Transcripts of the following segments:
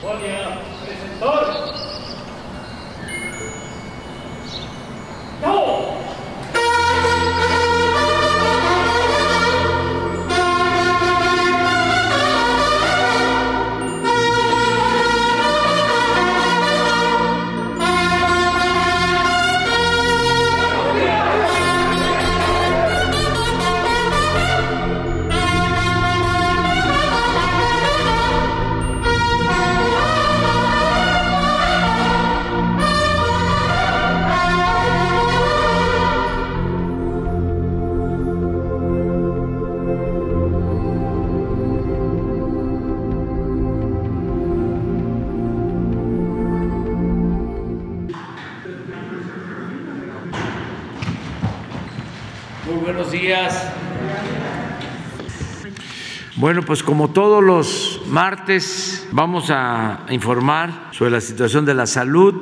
Muy Bueno, pues como todos los martes vamos a informar sobre la situación de la salud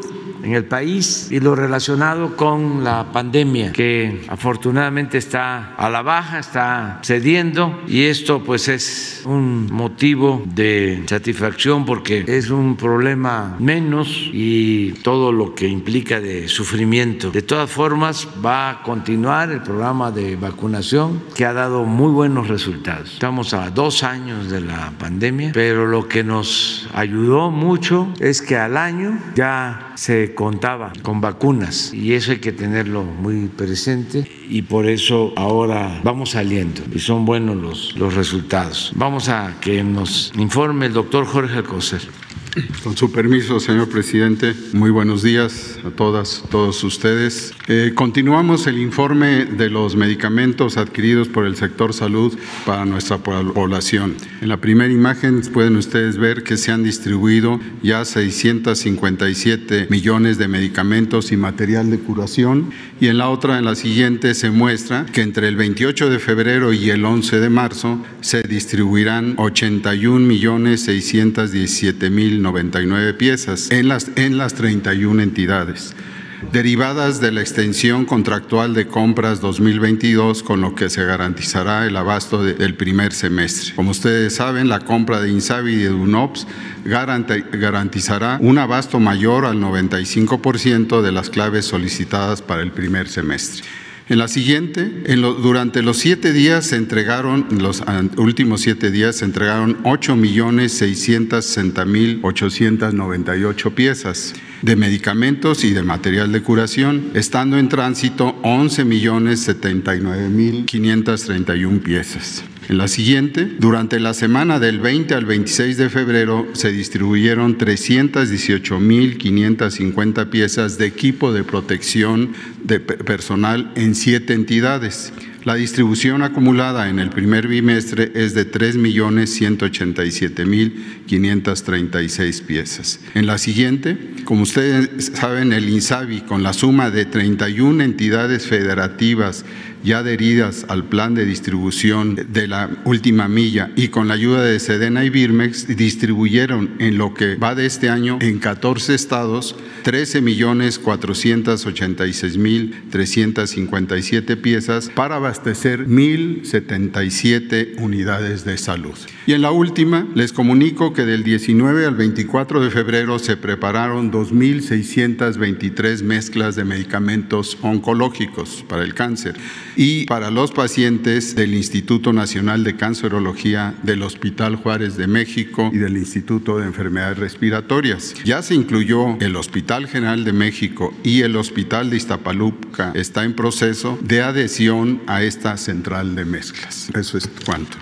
en el país y lo relacionado con la pandemia que afortunadamente está a la baja, está cediendo y esto pues es un motivo de satisfacción porque es un problema menos y todo lo que implica de sufrimiento. De todas formas va a continuar el programa de vacunación que ha dado muy buenos resultados. Estamos a dos años de la pandemia, pero lo que nos ayudó mucho es que al año ya se contaba con vacunas y eso hay que tenerlo muy presente y por eso ahora vamos saliendo y son buenos los, los resultados. Vamos a que nos informe el doctor Jorge Alcocer. Con su permiso, señor presidente, muy buenos días a todas, todos ustedes. Eh, continuamos el informe de los medicamentos adquiridos por el sector salud para nuestra población. En la primera imagen pueden ustedes ver que se han distribuido ya 657 millones de medicamentos y material de curación y en la otra, en la siguiente, se muestra que entre el 28 de febrero y el 11 de marzo se distribuirán 81 millones 617 mil 99 piezas en las, en las 31 entidades derivadas de la extensión contractual de compras 2022, con lo que se garantizará el abasto de, del primer semestre. Como ustedes saben, la compra de Insabi y de UNOPS garantizará un abasto mayor al 95% de las claves solicitadas para el primer semestre. En la siguiente, durante los siete días se entregaron, los últimos siete días se entregaron 8 millones 660 mil 898 piezas de medicamentos y de material de curación, estando en tránsito 11 millones 79 mil 531 piezas. En la siguiente, durante la semana del 20 al 26 de febrero se distribuyeron 318.550 piezas de equipo de protección de personal en siete entidades. La distribución acumulada en el primer bimestre es de 3.187.536 piezas. En la siguiente, como ustedes saben, el INSABI, con la suma de 31 entidades federativas ya adheridas al plan de distribución de la última milla y con la ayuda de Sedena y Birmex distribuyeron en lo que va de este año en 14 estados 13 millones 486 mil 357 piezas para abastecer 1.077 unidades de salud. Y en la última, les comunico que del 19 al 24 de febrero se prepararon 2.623 mezclas de medicamentos oncológicos para el cáncer y para los pacientes del Instituto Nacional de Cancerología del Hospital Juárez de México y del Instituto de Enfermedades Respiratorias. Ya se incluyó el Hospital General de México y el Hospital de Iztapaluca está en proceso de adhesión a esta central de mezclas. Eso es cuanto.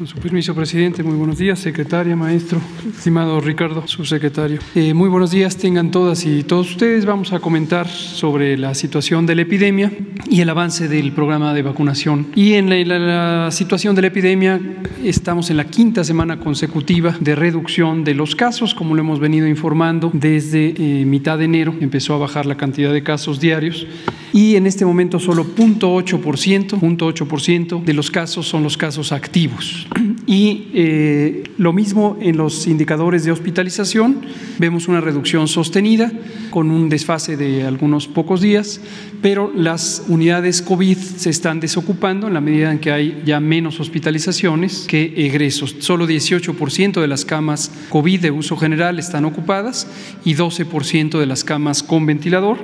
Con su permiso, presidente, muy buenos días, secretaria, maestro, estimado Ricardo, subsecretario. Eh, muy buenos días, tengan todas y todos ustedes. Vamos a comentar sobre la situación de la epidemia y el avance del programa de vacunación. Y en la, la, la situación de la epidemia, estamos en la quinta semana consecutiva de reducción de los casos, como lo hemos venido informando desde eh, mitad de enero, empezó a bajar la cantidad de casos diarios y en este momento solo 0.8%, 0.8% de los casos son los casos activos. Y eh, lo mismo en los indicadores de hospitalización, vemos una reducción sostenida con un desfase de algunos pocos días, pero las unidades COVID se están desocupando en la medida en que hay ya menos hospitalizaciones que egresos. Solo 18% de las camas COVID de uso general están ocupadas y 12% de las camas con ventilador.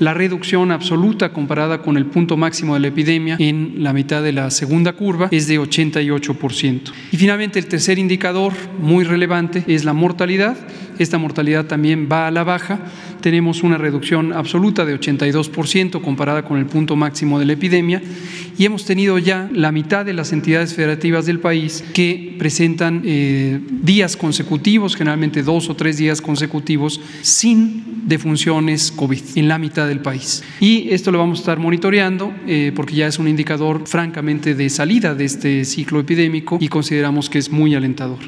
La reducción absoluta comparada con el punto máximo de la epidemia en la mitad de la segunda curva es de 88%. Y finalmente el tercer indicador muy relevante es la mortalidad. Esta mortalidad también va a la baja. Tenemos una reducción absoluta de 82% comparada con el punto máximo de la epidemia y hemos tenido ya la mitad de las entidades federativas del país que presentan eh, días consecutivos, generalmente dos o tres días consecutivos, sin defunciones COVID en la mitad del país. Y esto lo vamos a estar monitoreando eh, porque ya es un indicador francamente de salida de este ciclo epidémico y consideramos que es muy alentador.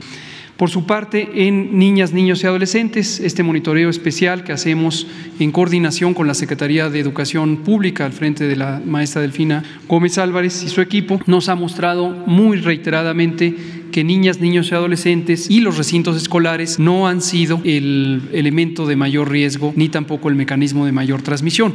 Por su parte, en niñas, niños y adolescentes, este monitoreo especial que hacemos en coordinación con la Secretaría de Educación Pública al frente de la maestra Delfina Gómez Álvarez y su equipo, nos ha mostrado muy reiteradamente que niñas, niños y adolescentes y los recintos escolares no han sido el elemento de mayor riesgo ni tampoco el mecanismo de mayor transmisión.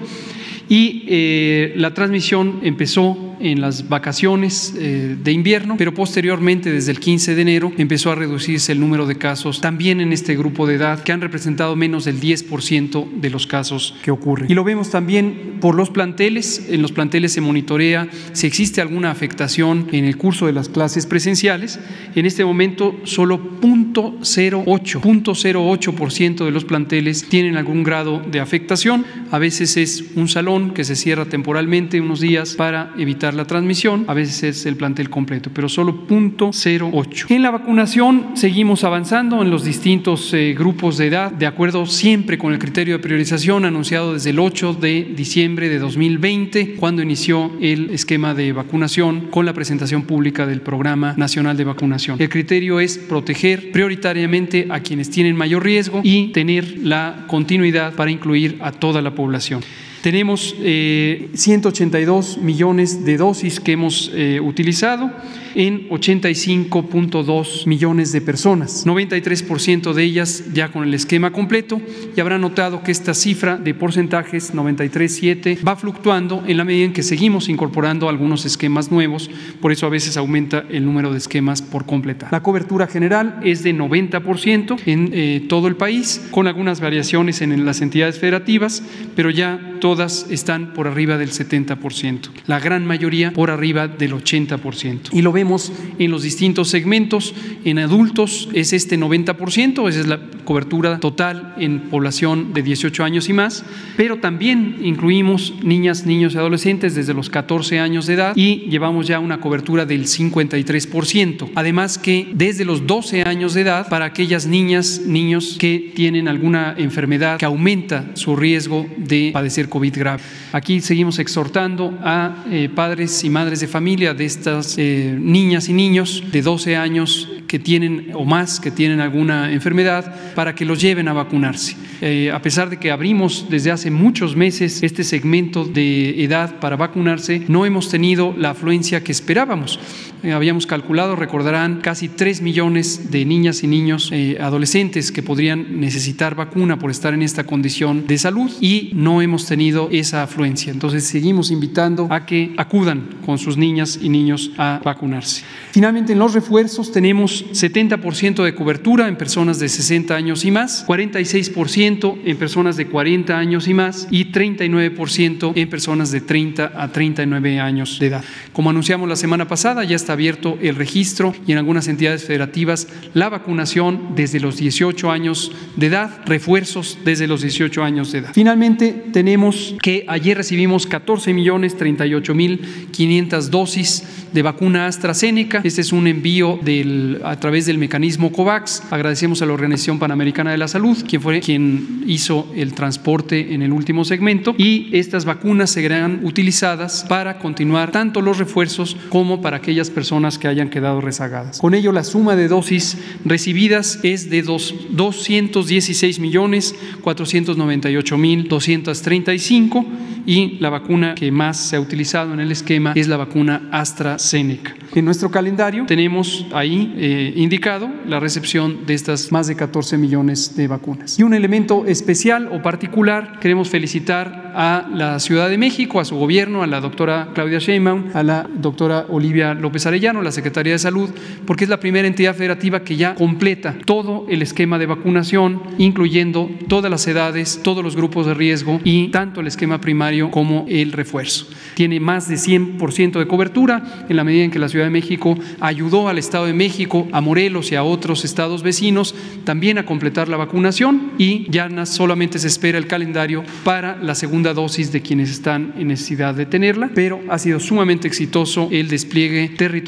Y eh, la transmisión empezó en las vacaciones eh, de invierno, pero posteriormente, desde el 15 de enero, empezó a reducirse el número de casos también en este grupo de edad, que han representado menos del 10% de los casos que ocurren. Y lo vemos también por los planteles. En los planteles se monitorea si existe alguna afectación en el curso de las clases presenciales. En este momento, solo 0.08, 0.08% de los planteles tienen algún grado de afectación. A veces es un salón que se cierra temporalmente unos días para evitar la transmisión, a veces es el plantel completo, pero solo 0.08. En la vacunación seguimos avanzando en los distintos eh, grupos de edad, de acuerdo siempre con el criterio de priorización anunciado desde el 8 de diciembre de 2020, cuando inició el esquema de vacunación con la presentación pública del Programa Nacional de Vacunación. El criterio es proteger prioritariamente a quienes tienen mayor riesgo y tener la continuidad para incluir a toda la población. Tenemos 182 eh, millones de dosis que hemos eh, utilizado en 85.2 millones de personas, 93% de ellas ya con el esquema completo y habrá notado que esta cifra de porcentajes 93.7 va fluctuando en la medida en que seguimos incorporando algunos esquemas nuevos, por eso a veces aumenta el número de esquemas por completar. La cobertura general es de 90% en eh, todo el país, con algunas variaciones en las entidades federativas, pero ya todas están por arriba del 70%, la gran mayoría por arriba del 80%. Y lo vemos en los distintos segmentos, en adultos es este 90%, esa es la cobertura total en población de 18 años y más, pero también incluimos niñas, niños y adolescentes desde los 14 años de edad y llevamos ya una cobertura del 53%. Además que desde los 12 años de edad para aquellas niñas, niños que tienen alguna enfermedad que aumenta su riesgo de padecer COVID grave. Aquí seguimos exhortando a eh, padres y madres de familia de estas eh, niñas y niños de 12 años que tienen o más que tienen alguna enfermedad para que los lleven a vacunarse. Eh, a pesar de que abrimos desde hace muchos meses este segmento de edad para vacunarse, no hemos tenido la afluencia que esperábamos. Eh, habíamos calculado, recordarán, casi 3 millones de niñas y niños eh, adolescentes que podrían necesitar vacuna por estar en esta condición de salud y no hemos tenido esa afluencia. Entonces seguimos invitando a que acudan con sus niñas y niños a vacunarse. Finalmente, en los refuerzos tenemos 70% de cobertura en personas de 60 años y más, 46% en personas de 40 años y más y 39% en personas de 30 a 39 años de edad. Como anunciamos la semana pasada, ya está abierto el registro y en algunas entidades federativas la vacunación desde los 18 años de edad, refuerzos desde los 18 años de edad. Finalmente, tenemos que ayer recibimos 14 millones 38 mil 500 dosis de vacuna AstraZeneca. Este es un envío del, a través del mecanismo COVAX. Agradecemos a la Organización Panamericana de la Salud, quien fue quien hizo el transporte en el último segmento. Y estas vacunas serán utilizadas para continuar tanto los refuerzos como para aquellas personas personas que hayan quedado rezagadas. Con ello, la suma de dosis recibidas es de 216 millones 498 mil 235 y la vacuna que más se ha utilizado en el esquema es la vacuna AstraZeneca. En nuestro calendario tenemos ahí eh, indicado la recepción de estas más de 14 millones de vacunas. Y un elemento especial o particular, queremos felicitar a la Ciudad de México, a su gobierno, a la doctora Claudia Sheinbaum, a la doctora Olivia López Arellano, la Secretaría de Salud, porque es la primera entidad federativa que ya completa todo el esquema de vacunación, incluyendo todas las edades, todos los grupos de riesgo y tanto el esquema primario como el refuerzo. Tiene más de 100% de cobertura en la medida en que la Ciudad de México ayudó al Estado de México, a Morelos y a otros estados vecinos también a completar la vacunación y ya solamente se espera el calendario para la segunda dosis de quienes están en necesidad de tenerla, pero ha sido sumamente exitoso el despliegue territorial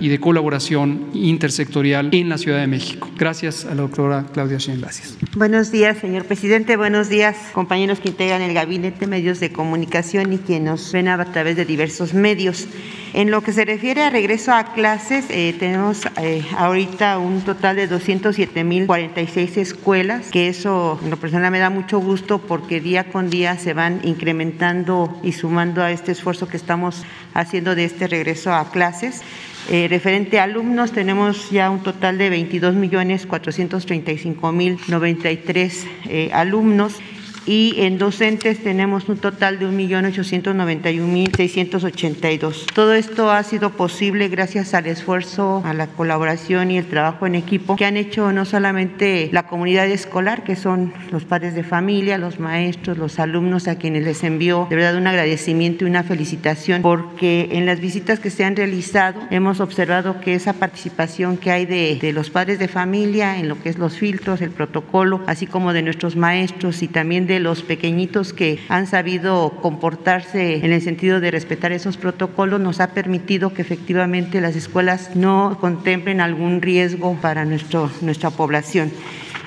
y de colaboración intersectorial en la Ciudad de México. Gracias a la doctora Claudia Sheinbaum. Gracias. Buenos días, señor presidente. Buenos días, compañeros que integran el gabinete, medios de comunicación y quienes nos ven a través de diversos medios. En lo que se refiere a regreso a clases, eh, tenemos eh, ahorita un total de 207.046 escuelas, que eso en lo personal me da mucho gusto porque día con día se van incrementando y sumando a este esfuerzo que estamos haciendo de este regreso a clases. Eh, referente a alumnos, tenemos ya un total de 22.435.093 eh, alumnos y en docentes tenemos un total de 1.891.682. Todo esto ha sido posible gracias al esfuerzo, a la colaboración y el trabajo en equipo que han hecho no solamente la comunidad escolar, que son los padres de familia, los maestros, los alumnos a quienes les envío de verdad un agradecimiento y una felicitación porque en las visitas que se han realizado hemos observado que esa participación que hay de, de los padres de familia en lo que es los filtros, el protocolo, así como de nuestros maestros y también de los pequeñitos que han sabido comportarse en el sentido de respetar esos protocolos nos ha permitido que efectivamente las escuelas no contemplen algún riesgo para nuestro, nuestra población.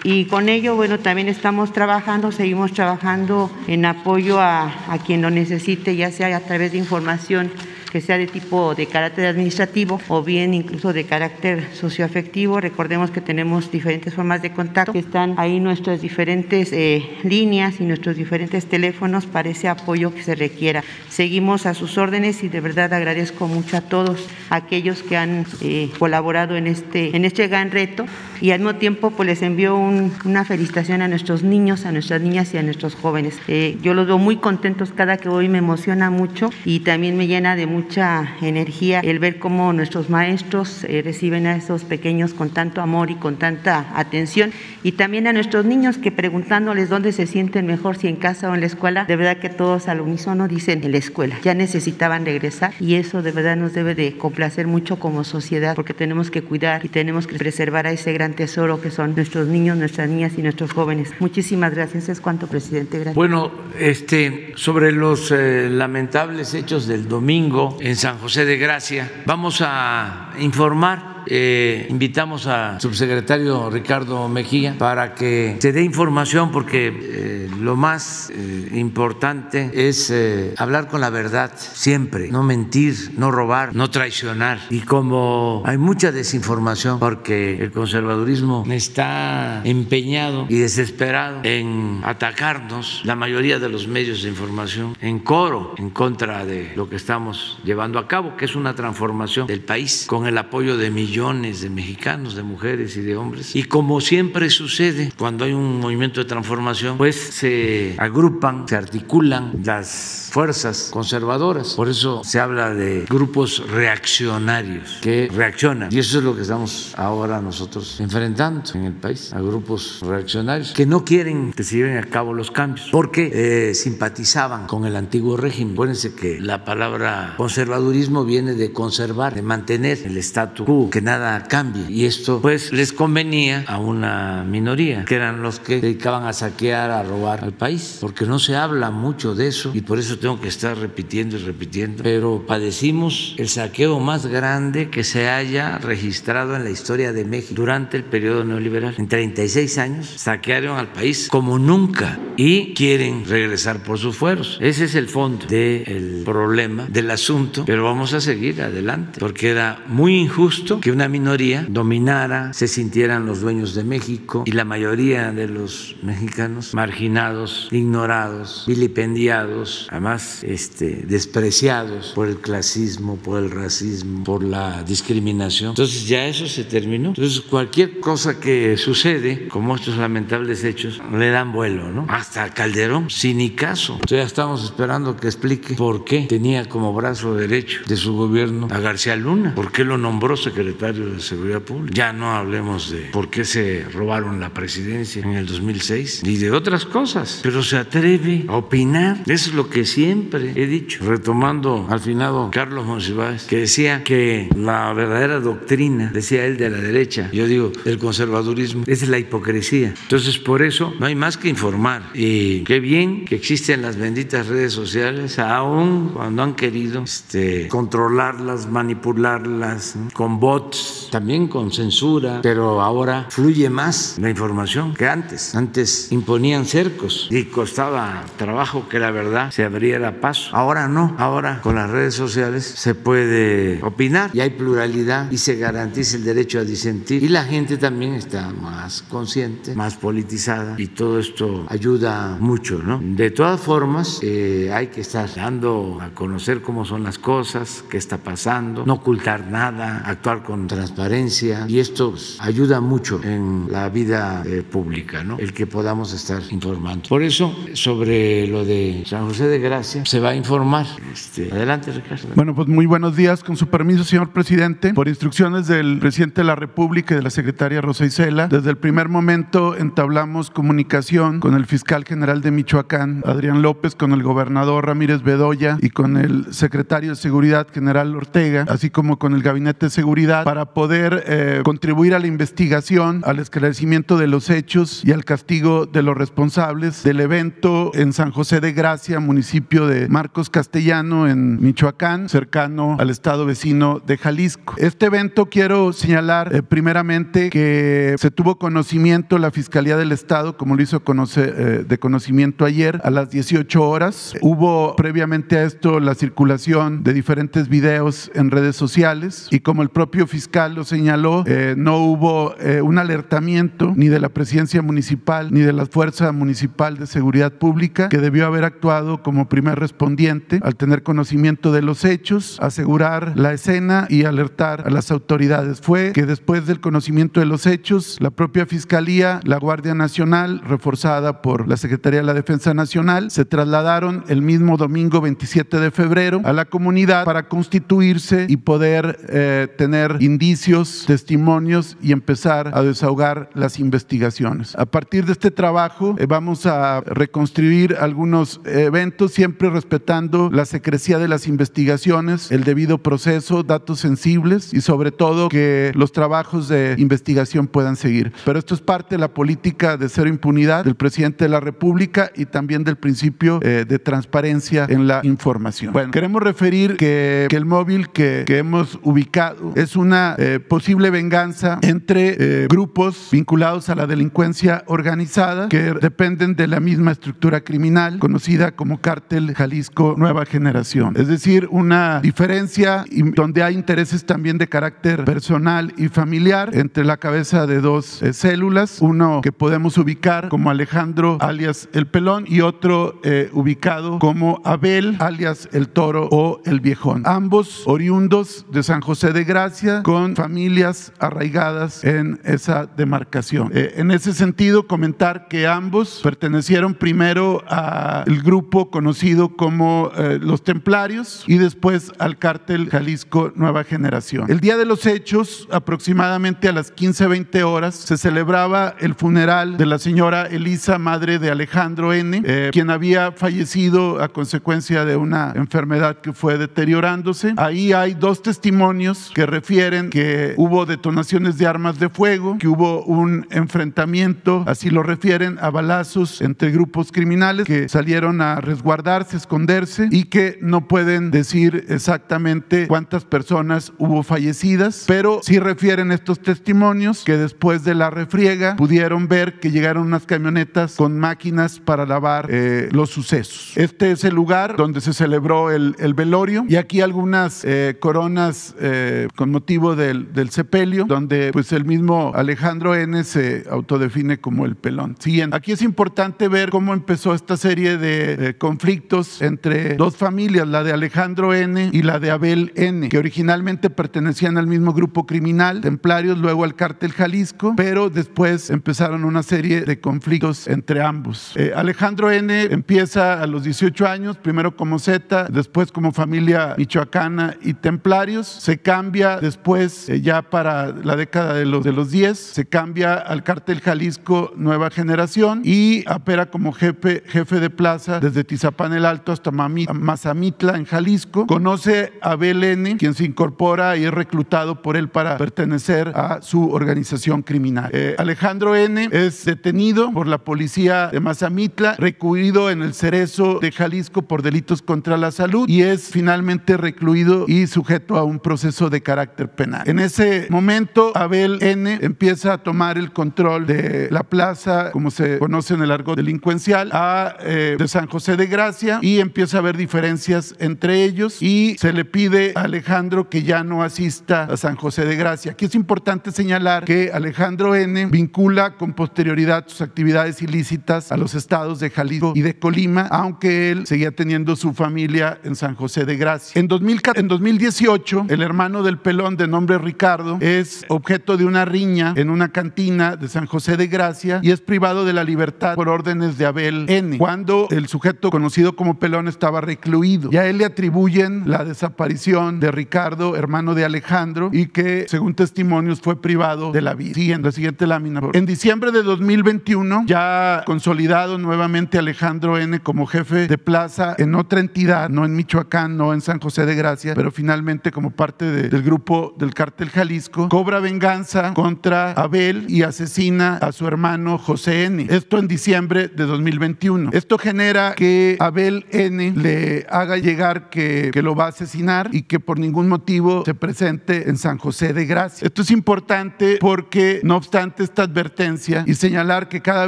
Y con ello, bueno, también estamos trabajando, seguimos trabajando en apoyo a, a quien lo necesite, ya sea a través de información que sea de tipo de carácter administrativo o bien incluso de carácter socioafectivo. Recordemos que tenemos diferentes formas de contacto, que están ahí nuestras diferentes eh, líneas y nuestros diferentes teléfonos para ese apoyo que se requiera. Seguimos a sus órdenes y de verdad agradezco mucho a todos aquellos que han eh, colaborado en este, en este gran reto y al mismo tiempo pues les envío una felicitación a nuestros niños, a nuestras niñas y a nuestros jóvenes. Eh, yo los veo muy contentos cada que hoy me emociona mucho y también me llena de mucho mucha energía el ver cómo nuestros maestros eh, reciben a esos pequeños con tanto amor y con tanta atención y también a nuestros niños que preguntándoles dónde se sienten mejor, si en casa o en la escuela, de verdad que todos al unísono dicen en la escuela, ya necesitaban regresar y eso de verdad nos debe de complacer mucho como sociedad porque tenemos que cuidar y tenemos que preservar a ese gran tesoro que son nuestros niños, nuestras niñas y nuestros jóvenes. Muchísimas gracias. Es cuanto, presidente. Gracias. Bueno, este, sobre los eh, lamentables hechos del domingo, en San José de Gracia. Vamos a informar eh, invitamos al subsecretario Ricardo Mejía para que se dé información porque eh, lo más eh, importante es hablar con la verdad siempre, no mentir, no robar, no traicionar. Y como hay mucha desinformación porque el conservadurismo está empeñado y desesperado en atacarnos, la mayoría de los medios de información en coro en contra de lo que estamos llevando a cabo, que es una transformación del país con el apoyo de millones millones de mexicanos, de mujeres y de hombres. Y como siempre sucede cuando hay un movimiento de transformación, pues se agrupan, se articulan las fuerzas conservadoras. Por eso se habla de grupos reaccionarios que reaccionan. Y eso es lo que estamos ahora nosotros enfrentando en el país, a grupos reaccionarios que no quieren que se lleven a cabo los cambios porque eh, simpatizaban con el antiguo régimen. Acuérdense que la palabra conservadurismo viene de conservar, de mantener el statu quo, que nada cambie. Y esto pues les convenía a una minoría, que eran los que dedicaban a saquear, a robar al país, porque no se habla mucho de eso y por eso tengo que estar repitiendo y repitiendo. Pero padecimos el saqueo más grande que se haya registrado en la historia de México durante el periodo neoliberal. En 36 años saquearon al país como nunca y quieren regresar por sus fueros. Ese es el fondo del problema, del asunto, pero vamos a seguir adelante, porque era muy injusto que una minoría dominara, se sintieran los dueños de México y la mayoría de los mexicanos marginados, ignorados, vilipendiados, además este, despreciados por el clasismo, por el racismo, por la discriminación. Entonces ya eso se terminó. Entonces cualquier cosa que sucede, como estos lamentables hechos, le dan vuelo, ¿no? Hasta Calderón, sin ni caso. Entonces ya estamos esperando que explique por qué tenía como brazo derecho de su gobierno a García Luna, por qué lo nombró secretario de Seguridad Pública. Ya no hablemos de por qué se robaron la presidencia en el 2006 ni de otras cosas, pero se atreve a opinar. Eso es lo que siempre he dicho, retomando al finado Carlos Monsiváis, que decía que la verdadera doctrina, decía él, de la derecha, yo digo, del conservadurismo, es la hipocresía. Entonces, por eso no hay más que informar. Y qué bien que existen las benditas redes sociales, aún cuando han querido este, controlarlas, manipularlas, con bots, también con censura, pero ahora fluye más la información que antes. Antes imponían cercos y costaba trabajo que la verdad se abriera paso. Ahora no, ahora con las redes sociales se puede opinar y hay pluralidad y se garantiza el derecho a disentir y la gente también está más consciente, más politizada y todo esto ayuda mucho, ¿no? De todas formas, eh, hay que estar dando a conocer cómo son las cosas, qué está pasando, no ocultar nada, actuar con transparencia y esto ayuda mucho en la vida eh, pública, ¿no? El que podamos estar informando. Por eso, sobre lo de San José de Gracia, se va a informar. Este, adelante, Ricardo. Bueno, pues muy buenos días. Con su permiso, señor presidente, por instrucciones del presidente de la República y de la secretaria Rosa Isela, desde el primer momento entablamos comunicación con el fiscal general de Michoacán, Adrián López, con el gobernador Ramírez Bedoya y con el secretario de Seguridad, general Ortega, así como con el gabinete de seguridad, para poder eh, contribuir a la investigación, al esclarecimiento de los hechos y al castigo de los responsables del evento en San José de Gracia, municipio de Marcos Castellano, en Michoacán, cercano al estado vecino de Jalisco. Este evento quiero señalar eh, primeramente que se tuvo conocimiento la Fiscalía del Estado, como lo hizo conocer, eh, de conocimiento ayer, a las 18 horas. Hubo previamente a esto la circulación de diferentes videos en redes sociales y como el propio fiscal lo señaló, eh, no hubo eh, un alertamiento ni de la presidencia municipal ni de la Fuerza Municipal de Seguridad Pública que debió haber actuado como primer respondiente al tener conocimiento de los hechos, asegurar la escena y alertar a las autoridades. Fue que después del conocimiento de los hechos, la propia Fiscalía, la Guardia Nacional, reforzada por la Secretaría de la Defensa Nacional, se trasladaron el mismo domingo 27 de febrero a la comunidad para constituirse y poder eh, tener indicios, testimonios y empezar a desahogar las investigaciones. A partir de este trabajo eh, vamos a reconstruir algunos eventos, siempre respetando la secrecía de las investigaciones, el debido proceso, datos sensibles y sobre todo que los trabajos de investigación puedan seguir. Pero esto es parte de la política de cero impunidad del presidente de la República y también del principio eh, de transparencia en la información. Bueno, queremos referir que, el móvil que, que, hemos ubicado es una eh, posible venganza entre eh, grupos vinculados a la delincuencia organizada que dependen de la misma estructura criminal conocida como Cártel Jalisco Nueva Generación. Es decir, una diferencia donde hay intereses también de carácter personal y familiar entre la cabeza de dos eh, células, uno que podemos ubicar como Alejandro alias El Pelón y otro eh, ubicado como Abel alias El Toro o El Viejón. Ambos oriundos de San José de Gracia con familias arraigadas en esa demarcación. Eh, en ese sentido, comentar que ambos pertenecieron primero al grupo conocido como eh, los Templarios y después al cártel Jalisco Nueva Generación. El día de los hechos, aproximadamente a las 15-20 horas, se celebraba el funeral de la señora Elisa, madre de Alejandro N., eh, quien había fallecido a consecuencia de una enfermedad que fue deteriorándose. Ahí hay dos testimonios que refieren que hubo detonaciones de armas de fuego, que hubo un enfrentamiento, así lo refieren, a balazos entre grupos criminales que salieron a resguardarse, esconderse y que no pueden decir exactamente cuántas personas hubo fallecidas, pero sí refieren estos testimonios que después de la refriega pudieron ver que llegaron unas camionetas con máquinas para lavar eh, los sucesos. Este es el lugar donde se celebró el, velorio y aquí algunas eh, coronas eh, con motivo del, del, sepelio, donde pues el mismo Alejandro N se autodefine como el pelón. Siguiente. Aquí es importante ver cómo empezó esta serie de conflictos entre dos familias, la de Alejandro N y la de Abel N, que originalmente pertenecían al mismo grupo criminal, templarios, luego al cártel Jalisco, pero después empezaron una serie de conflictos entre ambos. Alejandro N empieza a los 18 años, primero como Z, después como familia michoacana y templarios. Se cambia después, eh, ya para la década de los, de los 10, se cambia al cártel Jalisco Nueva Generación y opera como jefe, jefe de plaza desde Tizapán el Alto hasta Mazamitla en Jalisco. Conoce a BLN, quien se incorpora y es reclutado por él para pertenecer a su organización criminal. Eh, Alejandro N es detenido por la policía de Mazamitla, recluido en el cerezo de Jalisco por delitos contra la salud y es finalmente recluido y sujeto a un proceso de carácter penal. En ese momento, Abel N. empieza a tomar el control de la plaza, como se conoce en el argot delincuencial, a, eh, de San José de Gracia y empieza a haber diferencias entre ellos y se le pide a Alejandro que ya no asista a San José de Gracia. Aquí es importante señalar que Alejandro N. vincula con posterioridad sus actividades ilícitas a los estados de Jalisco y de Colima, aunque él seguía teniendo su familia en San José de Gracia. En, 2018, el hermano del pelón de nombre Ricardo es objeto de una riña en una cantina de San José de Gracia y es privado de la libertad por órdenes de Abel N. Cuando el sujeto conocido como pelón estaba recluido. Y a él le atribuyen la desaparición de Ricardo, hermano de Alejandro, y que según testimonios fue privado de la vida. Siguiente, la siguiente lámina. En diciembre de 2021, ya consolidado nuevamente Alejandro N como jefe de plaza en otra entidad, no en Michoacán, no en San José de Gracia, pero finalmente como parte del grupo del cártel Jalisco, cobra venganza contra Abel y asesina a su hermano José N. Esto en diciembre de 2021. Esto genera que Abel N le haga llegar que, que lo va a asesinar y que por ningún motivo se presente en San José de Gracia. Esto es importante porque no obstante esta advertencia y señalar que cada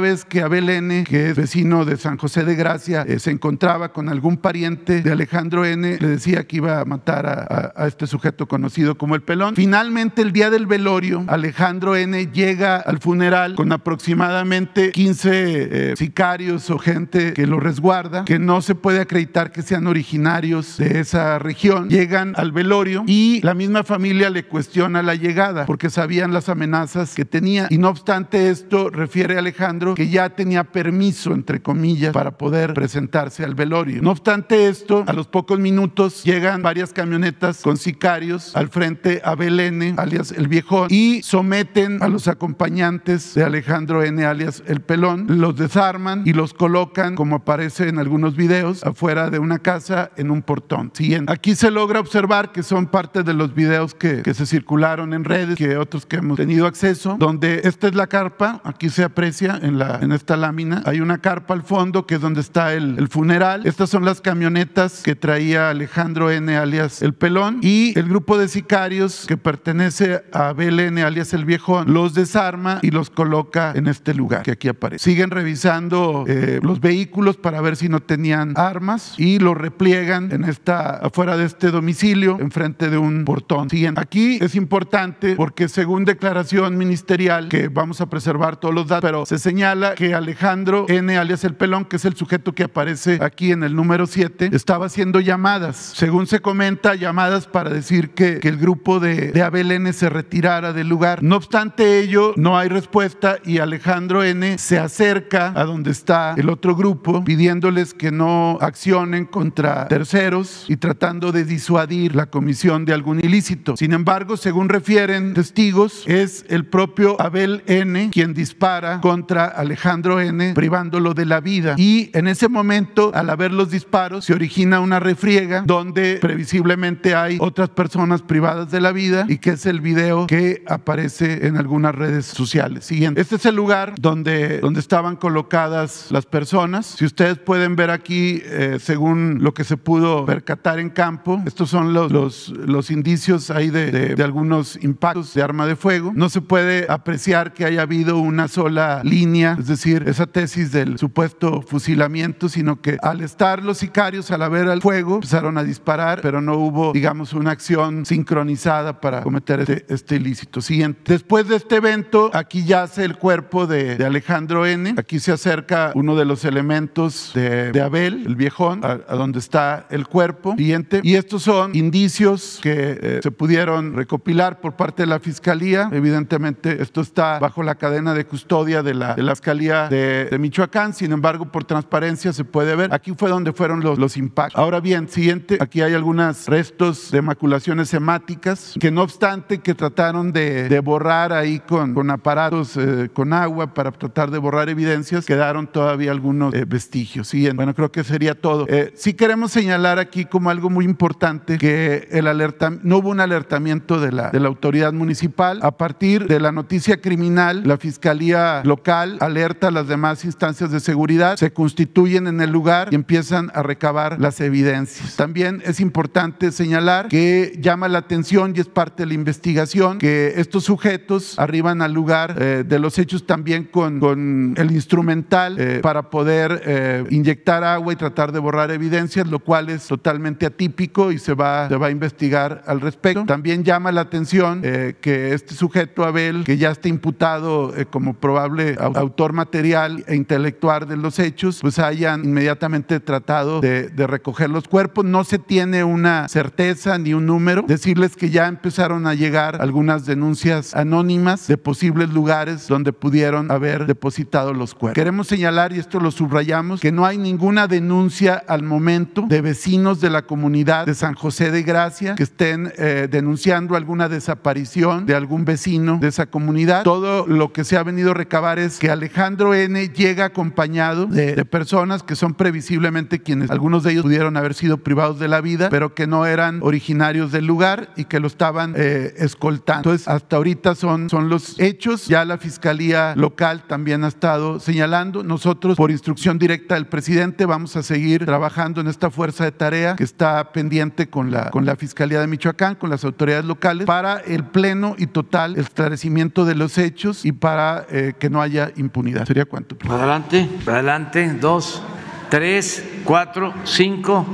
vez que Abel N, que es vecino de San José de Gracia, eh, se encontraba con algún pariente de Alejandro N, le decía que iba a matar a, este sujeto conocido como el pelón. Finalmente, el día del velorio, Alejandro N llega al funeral con aproximadamente 15 eh, sicarios o gente que lo resguarda, que no se puede acreditar que sean originarios de esa región. Llegan al velorio y la misma familia le cuestiona la llegada porque sabían las amenazas que tenía. Y no obstante esto, refiere Alejandro que ya tenía permiso, entre comillas, para poder presentarse al velorio. No obstante esto, a los pocos minutos llegan varias camionetas con sicarios al frente a Belén, alias el viejón, y someten a los acompañantes de Alejandro N, alias el pelón, los desarman y los colocan, como aparece en algunos videos, afuera de una casa en un portón. Siguiente. Aquí se logra observar que son parte de los videos que, que se circularon en redes, que otros que hemos tenido acceso, donde esta es la carpa, aquí se aprecia en, la, en esta lámina, hay una carpa al fondo que es donde está el, el funeral. Estas son las camionetas que traía Alejandro N, alias El Pelón, y el grupo de sicarios que pertenece a Abel N, alias El Viejón, los desarma y los coloca en este lugar que aquí aparece. Siguen revisando eh, los vehículos para ver si no tenían armas y los repliegan en esta, afuera de este domicilio, enfrente de un portón. Siguiente. Aquí es importante porque según declaración ministerial, que vamos a preservar todos los datos, pero se señala que Alejandro N, alias El Pelón, que es el sujeto que aparece aquí en el número 7, estaba haciendo llamadas. Según se comenta, llamadas para decir que, que el grupo de, de, Abel N se retirara del lugar. No obstante ello, no hay respuesta y Alejandro N se acerca a donde está el otro grupo pidiéndoles que no accionen contra terceros y tratando de disuadir la comisión de algún ilícito. Sin embargo, según refieren testigos, es el propio Abel N quien dispara contra Alejandro N privándolo de la vida y en ese momento al haber los disparos se origina una refriega donde previsiblemente hay otras personas privadas de la vida y que es el video que aparece en algunas redes sociales. Siguiente. Este es el lugar donde, donde estaban colocadas las personas. Si ustedes pueden ver aquí, eh, según lo que se pudo percatar en campo, estos son los, los, los indicios ahí de, de, de, algunos impactos de arma de fuego. No se puede apreciar que haya habido una sola línea, es decir, esa tesis del supuesto fusilamiento, sino que al estar los sicarios, al haber el fuego, empezaron a disparar, pero no hubo, digamos, una acción sincronizada para cometer este, este ilícito. Siguiente. Después de este evento, aquí yace el cuerpo de, de Alejandro N. Aquí se acerca uno de los elementos de, de Abel, el viejón, a, a, donde está el cuerpo. Siguiente. Y estos son indicios que eh, se pudieron recopilar por parte de la Fiscalía. Evidentemente, esto está bajo la cadena de custodia de la, de la Fiscalía de, de Michoacán. Sin embargo, por transparencia se puede ver. Aquí fue donde fueron los, los impactos. Ahora bien, siguiente. Aquí hay algunos restos de maculaciones hemáticas que no obstante que trataron de, de borrar ahí con, con aparatos eh, con agua para tratar de borrar evidencias, quedaron todavía algunos eh, vestigios. Siguiente. Bueno, creo que sería todo. Eh, sí queremos señalar aquí como algo muy importante que el alerta, no hubo un alertamiento de la, de la autoridad municipal. A partir de la noticia criminal, la Fiscalía local alerta a las demás instancias de seguridad, se constituyen en el lugar y empiezan a recabar las evidencias. También es importante señalar que llama la atención y es parte de la investigación que estos sujetos arriban al lugar eh, de los hechos también con, con el instrumental eh, para poder eh, inyectar agua y tratar de borrar evidencias, lo cual es totalmente atípico y se va, se va a investigar al respecto. También llama la atención que este sujeto, Abel, que ya está imputado como probable autor material e intelectual de los hechos, pues hayan inmediatamente tratado de, de recoger los cuerpos. No se tiene una certeza ni un número. Decirles que ya empezaron a llegar algunas denuncias anónimas de posibles lugares donde pudieron haber depositado los cuerpos. Queremos señalar, y esto lo subrayamos, que no hay ninguna denuncia al momento de vecinos de la comunidad de San José de Gracia que estén eh, denunciando alguna desaparición de algún vecino de esa comunidad. Todo lo que se ha venido a recabar es que Alejandro N llega acompañado de, de personas que son previsiblemente quienes, algunos de ellos pudieron haber sido privados de la vida, pero que no eran originarios del lugar y que lo estaban eh, escoltando. Entonces, hasta ahorita son, son los hechos. Ya la Fiscalía local también ha estado señalando. Nosotros, por instrucción directa del presidente, vamos a seguir trabajando en esta fuerza de tarea que está pendiente con la, con la Fiscalía de Michoacán, con las autoridades locales, para el pleno y total esclarecimiento de los hechos y para eh, que no haya impunidad. ¿Sería cuánto? Adelante, adelante, dos, tres, cuatro, cinco,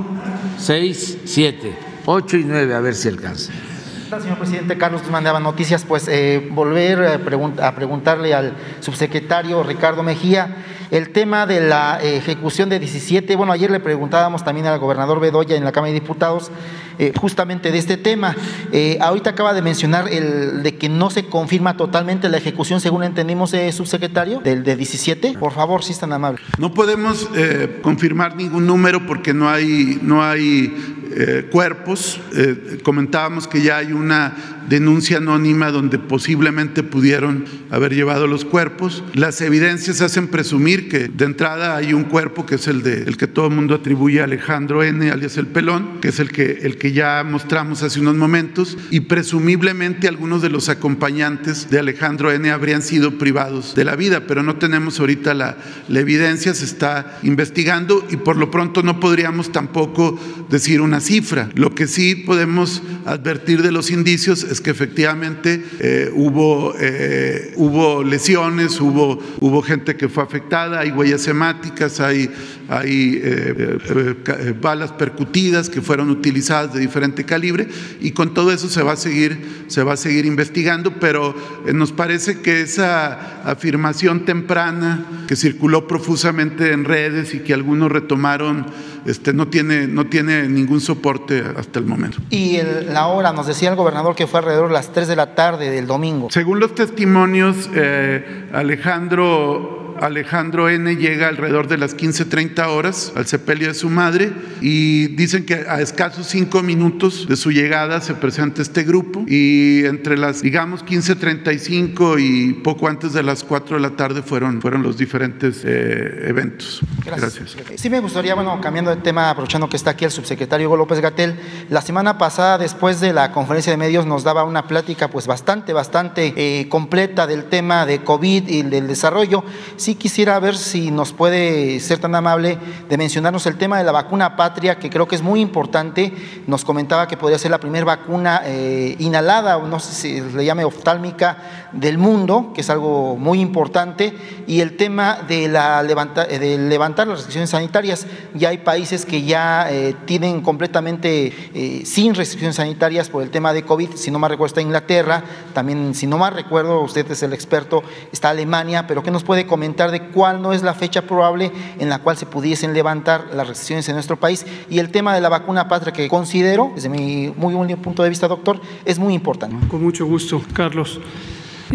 seis, siete, ocho y nueve, a ver si alcanza señor presidente Carlos mandaba noticias, pues eh, volver a, pregunt a, preguntarle al subsecretario Ricardo Mejía el tema de la ejecución de 17. Bueno, ayer le preguntábamos también al gobernador Bedoya en la Cámara de Diputados eh, justamente de este tema. Eh, ahorita acaba de mencionar el de que no se confirma totalmente la ejecución, según entendimos, subsecretario, del de 17. Por favor, si es tan amable. No podemos confirmar ningún número porque no hay, no hay eh, cuerpos. Eh, comentábamos que ya hay una denuncia anónima donde posiblemente pudieron haber llevado los cuerpos. Las evidencias hacen presumir que de entrada hay un cuerpo que es el, de, el que todo el mundo atribuye a Alejandro N., alias el pelón, que es el que, el que ya mostramos hace unos momentos, y presumiblemente algunos de los acompañantes de Alejandro N. habrían sido privados de la vida, pero no tenemos ahorita la, la evidencia, se está investigando y por lo pronto no podríamos tampoco decir una cifra. Lo que sí podemos advertir de los indicios es que efectivamente eh, hubo, eh, hubo lesiones, hubo, hubo gente que fue afectada, hay huellas hemáticas, hay, hay eh, eh, balas percutidas que fueron utilizadas de diferente calibre y con todo eso se va a seguir, se va a seguir investigando, pero nos parece que esa afirmación temprana que circuló profusamente en redes y que algunos retomaron este, no, tiene, no tiene ningún soporte hasta el momento. Y el, la hora, nos decía el gobernador que fue alrededor de las 3 de la tarde del domingo. Según los testimonios, eh, Alejandro Alejandro N. llega alrededor de las 15.30 horas al sepelio de su madre y dicen que a escasos cinco minutos de su llegada se presenta este grupo y entre las, digamos, 15.35 y poco antes de las 4 de la tarde fueron, fueron los diferentes eh, eventos. Gracias. Gracias. Sí me gustaría, bueno, cambiando de tema, aprovechando que está aquí el subsecretario Hugo López Gatel, la semana pasada, después de la conferencia de medios, nos daba una plática pues bastante, bastante eh, completa del tema de COVID y del desarrollo. Sí quisiera ver si nos puede ser tan amable de mencionarnos el tema de la vacuna patria, que creo que es muy importante. Nos comentaba que podría ser la primera vacuna eh, inhalada, o no sé si le llame oftálmica, del mundo, que es algo muy importante. Y el tema de, la de levantar las restricciones sanitarias. Ya hay países que ya eh, tienen completamente eh, sin restricciones sanitarias por el tema de COVID. Si no más recuerdo, está Inglaterra. También, si no más recuerdo, usted es el experto, está Alemania. Pero ¿qué nos puede comentar de cuál no es la fecha probable en la cual se pudiesen levantar las restricciones en nuestro país? Y el tema de la vacuna patria, que considero, desde mi muy buen punto de vista, doctor, es muy importante. Con mucho gusto, Carlos.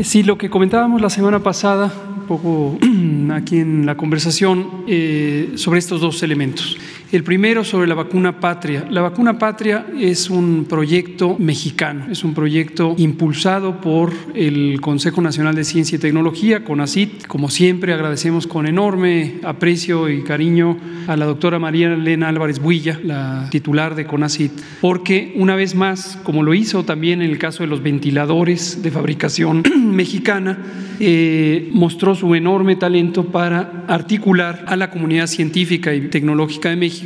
Sí, lo que comentábamos la semana pasada, un poco aquí en la conversación, eh, sobre estos dos elementos. El primero sobre la vacuna patria. La vacuna patria es un proyecto mexicano, es un proyecto impulsado por el Consejo Nacional de Ciencia y Tecnología, CONACIT. Como siempre, agradecemos con enorme aprecio y cariño a la doctora María Elena Álvarez Builla, la titular de CONACIT, porque una vez más, como lo hizo también en el caso de los ventiladores de fabricación mexicana, eh, mostró su enorme talento para articular a la comunidad científica y tecnológica de México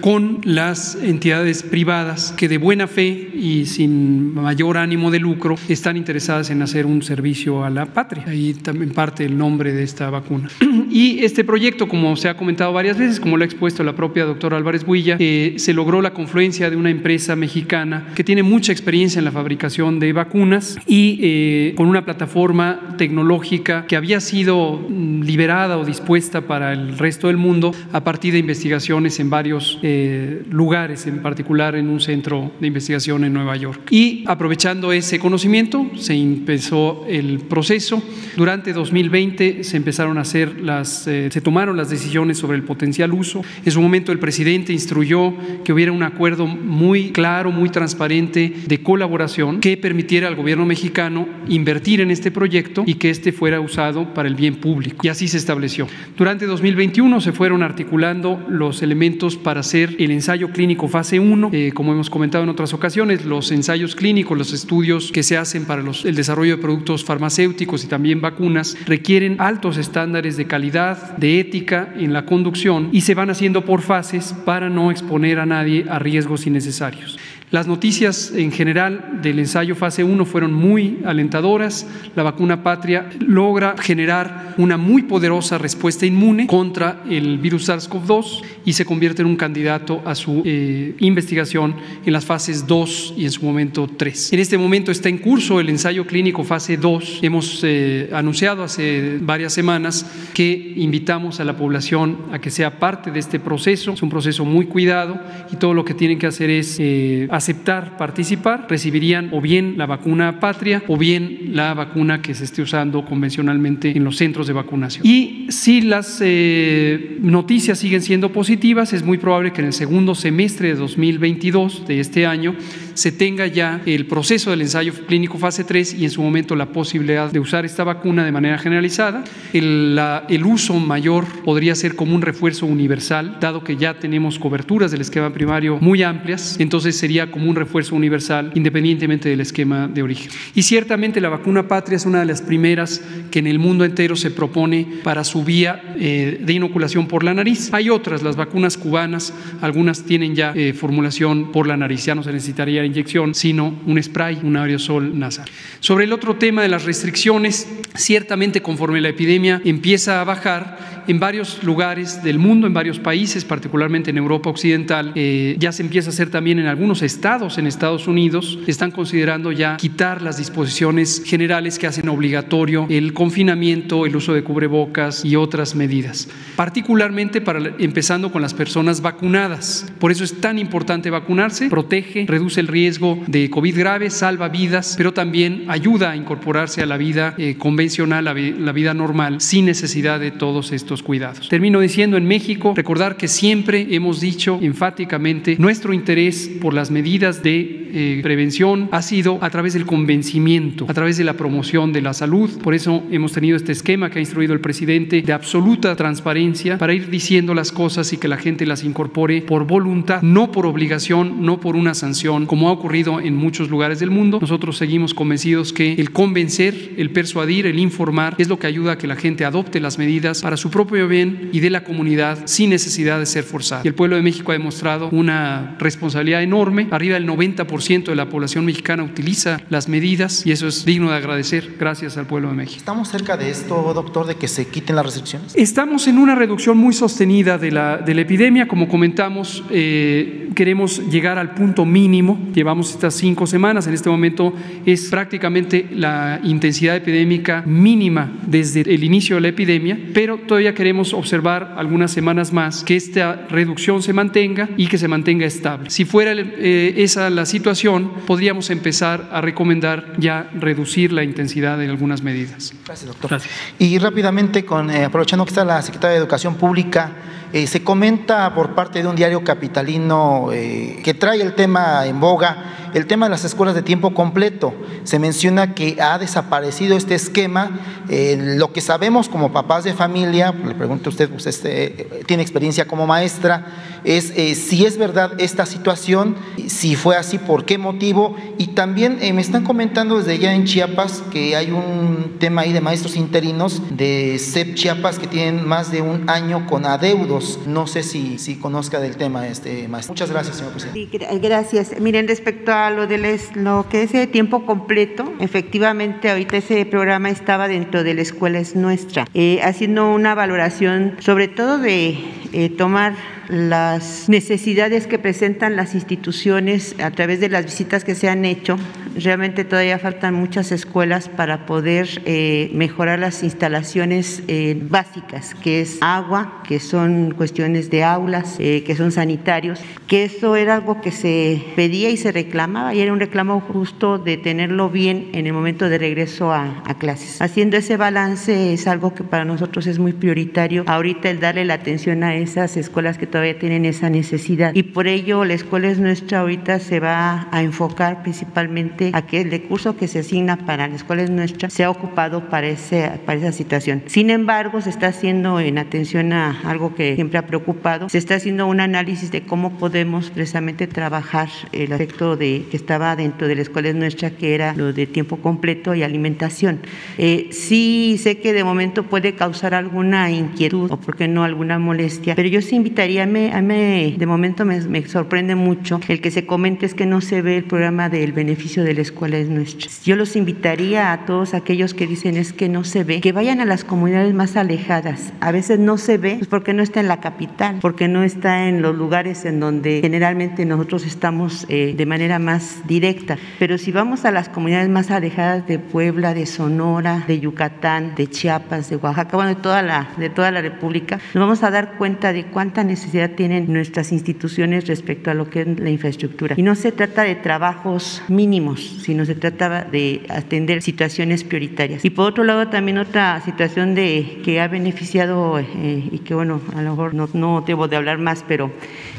con las entidades privadas que de buena fe y sin mayor ánimo de lucro están interesadas en hacer un servicio a la patria. Ahí también parte el nombre de esta vacuna. Y este proyecto, como se ha comentado varias veces, como lo ha expuesto la propia doctora Álvarez Builla, eh, se logró la confluencia de una empresa mexicana que tiene mucha experiencia en la fabricación de vacunas y eh, con una plataforma tecnológica que había sido mm, liberada o dispuesta para el resto del mundo a partir de investigaciones en varios eh, lugares, en particular en un centro de investigación en Nueva York. Y aprovechando ese conocimiento, se empezó el proceso. Durante 2020 se empezaron a hacer las, eh, se tomaron las decisiones sobre el potencial uso. En su momento el presidente instruyó que hubiera un acuerdo muy claro, muy transparente de colaboración que permitiera al gobierno mexicano invertir en este proyecto y que este fuera usado para el bien público. Y así se estableció. Durante 2021 se fueron articulando los elementos para hacer el ensayo clínico fase 1. Eh, como hemos comentado en otras ocasiones, los ensayos clínicos, los estudios que se hacen para el desarrollo de productos farmacéuticos y también vacunas requieren altos estándares de calidad, de ética en la conducción y se van haciendo por fases para no exponer a nadie a riesgos innecesarios. Las noticias en general del ensayo fase 1 fueron muy alentadoras. La vacuna patria logra generar una muy poderosa respuesta inmune contra el virus SARS-CoV-2 y se convierte en un candidato a su eh, investigación en las fases 2 y en su momento 3. En este momento está en curso el ensayo clínico fase 2. Hemos eh, anunciado hace varias semanas que invitamos a la población a que sea parte de este proceso. Es un proceso muy cuidado y todo lo que tienen que hacer es eh, aceptar participar, recibirían o bien la vacuna patria o bien la vacuna que se esté usando convencionalmente en los centros de vacunación. Y si las eh, noticias siguen siendo positivas, es muy probable que en el segundo semestre de 2022 de este año se tenga ya el proceso del ensayo clínico fase 3 y en su momento la posibilidad de usar esta vacuna de manera generalizada. El, uso mayor podría ser como un refuerzo universal, dado que ya tenemos coberturas del esquema primario muy amplias, entonces sería como un refuerzo universal independientemente del esquema de origen. Y ciertamente la vacuna patria es una de las primeras que en el mundo entero se propone para su vía eh, de inoculación por la nariz. Hay otras, las vacunas cubanas, algunas tienen ya eh, formulación por la nariz, ya no se necesitaría inyección, sino un spray, un aerosol nasal. Sobre el otro tema de las restricciones, ciertamente conforme la epidemia empieza a bajar, en varios lugares del mundo, en varios países, particularmente en Europa Occidental, eh, ya se empieza a hacer también en algunos estados en Estados Unidos, están considerando ya quitar las disposiciones generales que hacen obligatorio el confinamiento, el uso de cubrebocas y otras medidas, particularmente para empezando con las personas vacunadas. Por eso es tan importante vacunarse, protege, reduce el riesgo de COVID grave, salva vidas, pero también ayuda a incorporarse a la vida eh, convencional, la, la vida normal, sin necesidad de todos estos cuidados. Termino diciendo en México, recordar que siempre hemos dicho enfáticamente nuestro interés por las medidas de eh, prevención ha sido a través del convencimiento, a través de la promoción de la salud. Por eso hemos tenido este esquema que ha instruido el presidente de absoluta transparencia para ir diciendo las cosas y que la gente las incorpore por voluntad, no por obligación, no por una sanción, como como ha ocurrido en muchos lugares del mundo. Nosotros seguimos convencidos que el convencer, el persuadir, el informar es lo que ayuda a que la gente adopte las medidas para su propio bien y de la comunidad sin necesidad de ser forzada. Y el pueblo de México ha demostrado una responsabilidad enorme. Arriba del 90% de la población mexicana utiliza las medidas y eso es digno de agradecer. Gracias al pueblo de México. ¿Estamos cerca de esto, doctor, de que se quiten las restricciones? Estamos en una reducción muy sostenida de la, de la epidemia. Como comentamos, eh, queremos llegar al punto mínimo. Llevamos estas cinco semanas. En este momento es prácticamente la intensidad epidémica mínima desde el inicio de la epidemia, pero todavía queremos observar algunas semanas más que esta reducción se mantenga y que se mantenga estable. Si fuera eh, esa la situación, podríamos empezar a recomendar ya reducir la intensidad de algunas medidas. Gracias, doctor. Y rápidamente, con, eh, aprovechando que está la secretaria de Educación Pública, eh, se comenta por parte de un diario capitalino eh, que trae el tema en boga, el tema de las escuelas de tiempo completo. Se menciona que ha desaparecido este esquema. Eh, lo que sabemos como papás de familia, le pregunto a usted, usted este, tiene experiencia como maestra, es si es verdad esta situación, si fue así, por qué motivo. Y también me están comentando desde ya en Chiapas que hay un tema ahí de maestros interinos de CEP Chiapas que tienen más de un año con adeudos no sé si, si conozca del tema, este maestro. Muchas gracias, señor presidente. Gracias. Miren, respecto a lo, de lo que es de tiempo completo, efectivamente ahorita ese programa estaba dentro de la escuela es nuestra, eh, haciendo una valoración sobre todo de eh, tomar las necesidades que presentan las instituciones a través de las visitas que se han hecho. Realmente todavía faltan muchas escuelas para poder eh, mejorar las instalaciones eh, básicas, que es agua, que son cuestiones de aulas, eh, que son sanitarios, que eso era algo que se pedía y se reclamaba y era un reclamo justo de tenerlo bien en el momento de regreso a, a clases. Haciendo ese balance es algo que para nosotros es muy prioritario. Ahorita el darle la atención a esas escuelas que todavía tienen esa necesidad. Y por ello la escuela es nuestra ahorita se va a enfocar principalmente a que el recurso que se asigna para la escuela es nuestra sea ocupado para, ese, para esa situación. Sin embargo, se está haciendo en atención a algo que siempre ha preocupado, se está haciendo un análisis de cómo podemos precisamente trabajar el aspecto de, que estaba dentro de la escuela es nuestra, que era lo de tiempo completo y alimentación. Eh, sí sé que de momento puede causar alguna inquietud o, por qué no, alguna molestia, pero yo sí invitaría de momento me, sorprende mucho el que se comente es que no se ve el programa del beneficio de la escuela es nuestra. Yo los invitaría a todos aquellos que dicen es que no se ve, que vayan a las comunidades más alejadas. A veces no se ve pues porque no está en la capital, porque no está en los lugares en donde generalmente nosotros estamos eh, de manera más directa. Pero si vamos a las comunidades más alejadas de Puebla, de Sonora, de Yucatán, de Chiapas, de Oaxaca, bueno, de toda la, de toda la República, nos vamos a dar cuenta de cuánta necesidad tienen nuestras instituciones respecto a lo que es la infraestructura. Y no se trata de trabajos mínimos, sino se trata de atender situaciones prioritarias. Y por otro lado, también otra situación de que ha beneficiado eh, y que, bueno, a lo mejor no, no debo de hablar más, pero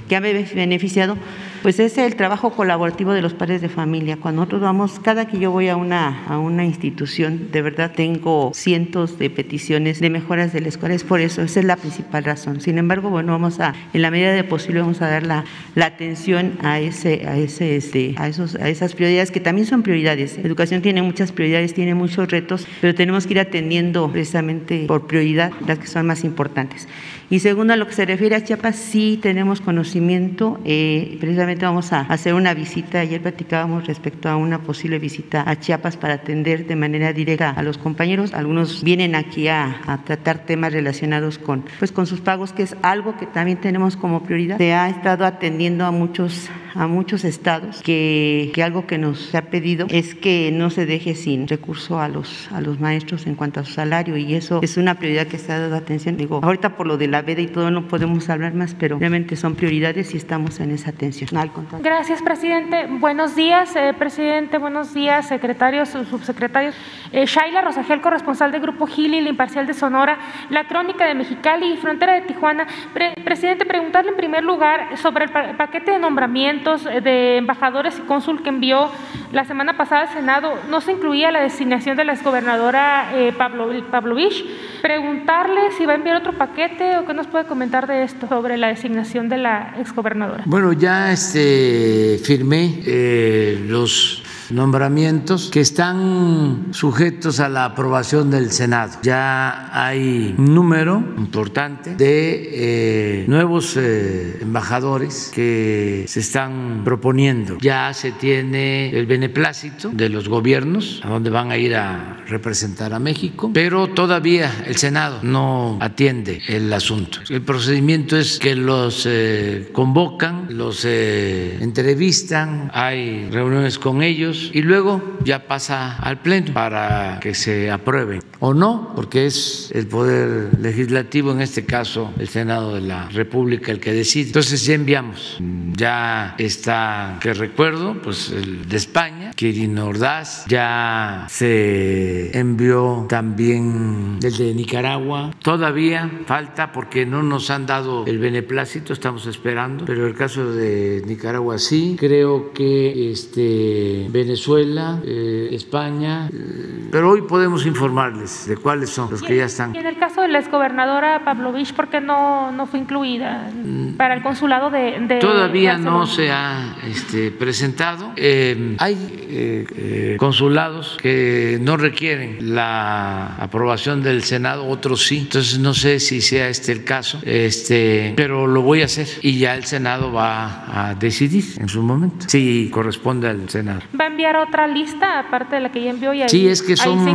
que ha beneficiado, pues es el trabajo colaborativo de los padres de familia. Cuando nosotros vamos, cada que yo voy a una, a una institución, de verdad tengo cientos de peticiones de mejoras de la escuela, es por eso, esa es la principal razón. Sin embargo, bueno, vamos a, en la medida de posible, vamos a dar la, la atención a, ese, a, ese, este, a, esos, a esas prioridades que también son prioridades. Educación tiene muchas prioridades, tiene muchos retos, pero tenemos que ir atendiendo precisamente por prioridad las que son más importantes. Y segundo, a lo que se refiere a Chiapas, sí tenemos conocimiento. Eh, precisamente vamos a hacer una visita. Ayer platicábamos respecto a una posible visita a Chiapas para atender de manera directa a los compañeros. Algunos vienen aquí a, tratar temas relacionados con, pues, con sus pagos, que es algo que también tenemos como prioridad. Se ha estado atendiendo a muchos, a muchos estados que, que algo que nos ha pedido es que no se deje sin recurso a los, a los maestros en cuanto a su salario y eso es una prioridad que se ha dado atención. Digo, ahorita por lo de la veda y todo no podemos hablar más, pero realmente son prioridades y estamos en esa atención. Gracias, presidente. Buenos días, eh, presidente. Buenos días, secretarios, subsecretarios. Eh, Shaila Rosagel, corresponsal del Grupo Gili, la Imparcial de Sonora, La Crónica de Mexicali y Frontera de Tijuana. presidente, preguntarle en primer lugar sobre el paquete de nombramientos nombramientos de embajadores y cónsul que envió la semana pasada al Senado, no se incluía la designación de la exgobernadora eh, Pablo, Pavlovich. Preguntarle si va a enviar otro paquete o qué nos puede comentar de esto sobre la designación de la exgobernadora. Bueno, ya este, firmé eh, los nombramientos que están sujetos a la aprobación del Senado. Ya hay un número importante de eh, nuevos eh, embajadores que se están proponiendo. Ya se tiene el beneplácito de los gobiernos a donde van a ir a representar a México, pero todavía el Senado no atiende el asunto. El procedimiento es que los eh, convocan, los entrevistan, hay reuniones con ellos y luego ya pasa al Pleno para que se aprueben o no, porque es el Poder Legislativo, en este caso el Senado de la República, el que decide. Entonces ya enviamos, ya está, que recuerdo, pues el de España, Kirin Ordaz, ya se envió también el de Nicaragua. Todavía falta porque no nos han dado el beneplácito, estamos esperando, pero el caso de Nicaragua sí. Creo que este Venezuela, eh, España, eh, pero hoy podemos informarles de cuáles son los que ya están. Y en el caso de la exgobernadora Pavlovich, ¿por qué no, no fue incluida para el consulado de... Todavía no se ha este, presentado. Eh, hay consulados que no requieren la aprobación del Senado, otros sí. Entonces no sé si sea este el caso, este, pero lo voy a hacer y ya el Senado va a decidir en su momento si corresponde al Senado. ¿Va a enviar otra lista aparte de la que ya envió? Y ahí, sí, es que son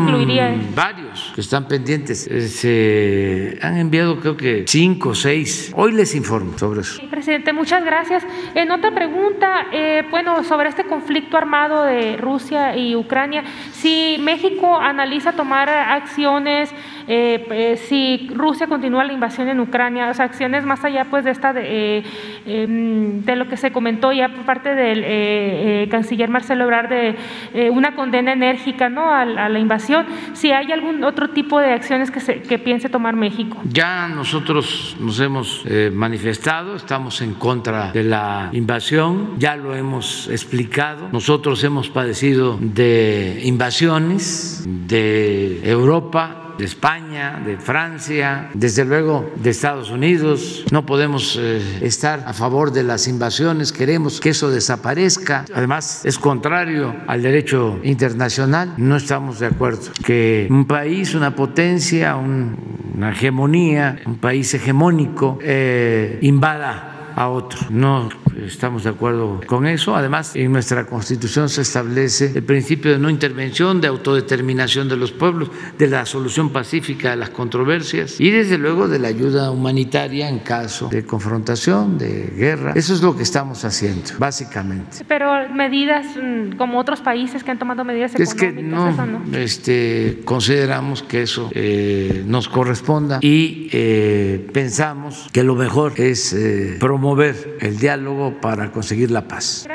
varios que están pendientes. Eh, se han enviado creo que cinco o seis. Hoy les informo sobre eso. presidente, muchas gracias. En otra pregunta, eh, bueno, sobre este conflicto armado de Rusia y Ucrania, si México analiza tomar acciones, eh, si Rusia continúa la invasión en Ucrania, o sea, acciones más allá pues de esta de, em, de lo que se comentó ya por parte del canciller Marcelo Ebrard de eh, una condena enérgica ¿no? a, la invasión, si hay algún otro tipo de acciones que, se, que piense tomar México. Ya nosotros nos hemos eh, manifestado, estamos en contra de la invasión, ya lo hemos explicado, nosotros hemos padecido de invasiones de Europa, de España, de Francia, desde luego de Estados Unidos. No podemos eh, estar a favor de las invasiones, queremos que eso desaparezca. Además, es contrario al derecho internacional. No estamos de acuerdo que un país, una potencia, una hegemonía, un país hegemónico eh, invada a otro. No estamos de acuerdo con eso. Además, en nuestra Constitución se establece el principio de no intervención, de autodeterminación de los pueblos, de la solución pacífica de las controversias y desde luego de la ayuda humanitaria en caso de confrontación, de guerra. Eso es lo que estamos haciendo, básicamente. Pero medidas mm, como otros países que han tomado medidas es que no, Este, consideramos que eso eh, nos corresponda y eh, pensamos que lo mejor es eh, promover el diálogo para conseguir la paz.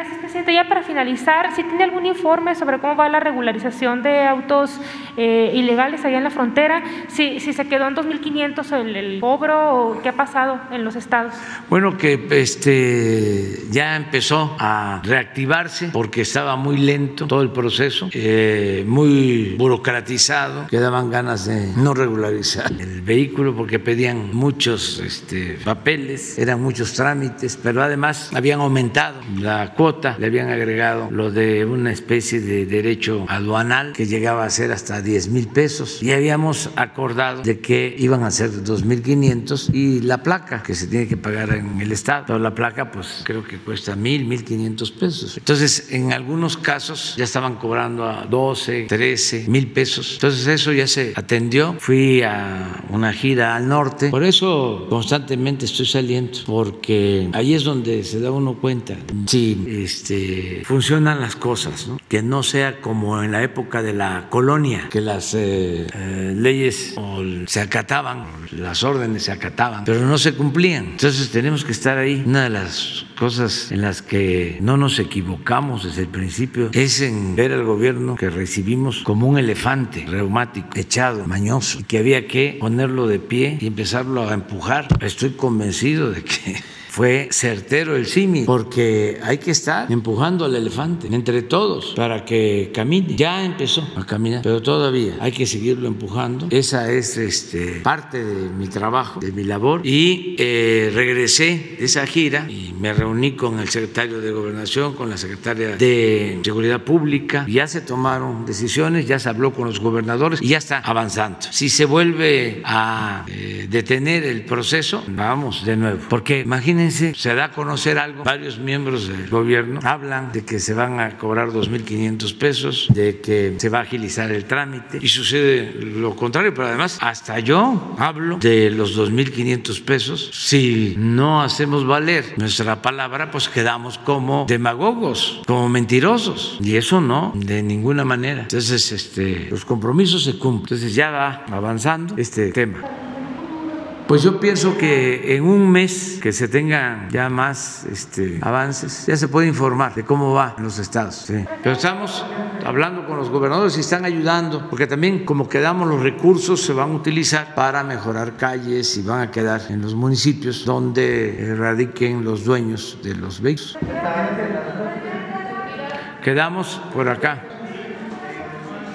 Finalizar, si tiene algún informe sobre cómo va la regularización de autos eh, ilegales allá en la frontera, si, se quedó en 2.500 el, el cobro o qué ha pasado en los estados. Bueno, que este ya empezó a reactivarse porque estaba muy lento todo el proceso, eh, muy burocratizado, que daban ganas de no regularizar el vehículo porque pedían muchos este, papeles, eran muchos trámites, pero además habían aumentado la cuota, le habían agregado lo de una especie de derecho aduanal que llegaba a ser hasta 10 mil pesos y habíamos acordado de que iban a ser 2.500 y la placa que se tiene que pagar en el Estado, pero la placa pues creo que cuesta mil, 1.500 pesos. Entonces en algunos casos ya estaban cobrando a 12, 13 mil pesos. Entonces eso ya se atendió. Fui a una gira al norte, por eso constantemente estoy saliendo porque ahí es donde se da uno cuenta si este, funcionan las cosas, que no sea como en la época de la colonia, que las eh, eh, leyes se acataban, las órdenes se acataban, pero no se cumplían. Entonces tenemos que estar ahí. Una de las cosas en las que no nos equivocamos desde el principio es en ver al gobierno que recibimos como un elefante reumático, echado, mañoso, y que había que ponerlo de pie y empezarlo a empujar. Estoy convencido de que fue certero el símil, porque hay que estar empujando al elefante entre todos para que camine. Ya empezó a caminar, pero todavía hay que seguirlo empujando. Esa es este, parte de mi trabajo, de mi labor. Y eh, regresé de esa gira y me reuní con el secretario de Gobernación, con la secretaria de Seguridad Pública. Ya se tomaron decisiones, ya se habló con los gobernadores y ya está avanzando. Si se vuelve a eh, detener el proceso, vamos de nuevo. Porque imagínense, se da a conocer algo, varios miembros del gobierno hablan de que se van a cobrar 2.500 pesos, de que se va a agilizar el trámite y sucede lo contrario, pero además hasta yo hablo de los 2.500 pesos. Si no hacemos valer nuestra palabra, pues quedamos como demagogos, como mentirosos y eso no, de ninguna manera. Entonces, este, los compromisos se cumplen. Entonces ya va avanzando este tema. Pues yo pienso que en un mes que se tengan ya más este, avances, ya se puede informar de cómo va en los estados. Pero estamos hablando con los gobernadores y están ayudando, porque también como quedamos los recursos se van a utilizar para mejorar calles y van a quedar en los municipios donde radiquen los dueños de los vehículos. Quedamos por acá.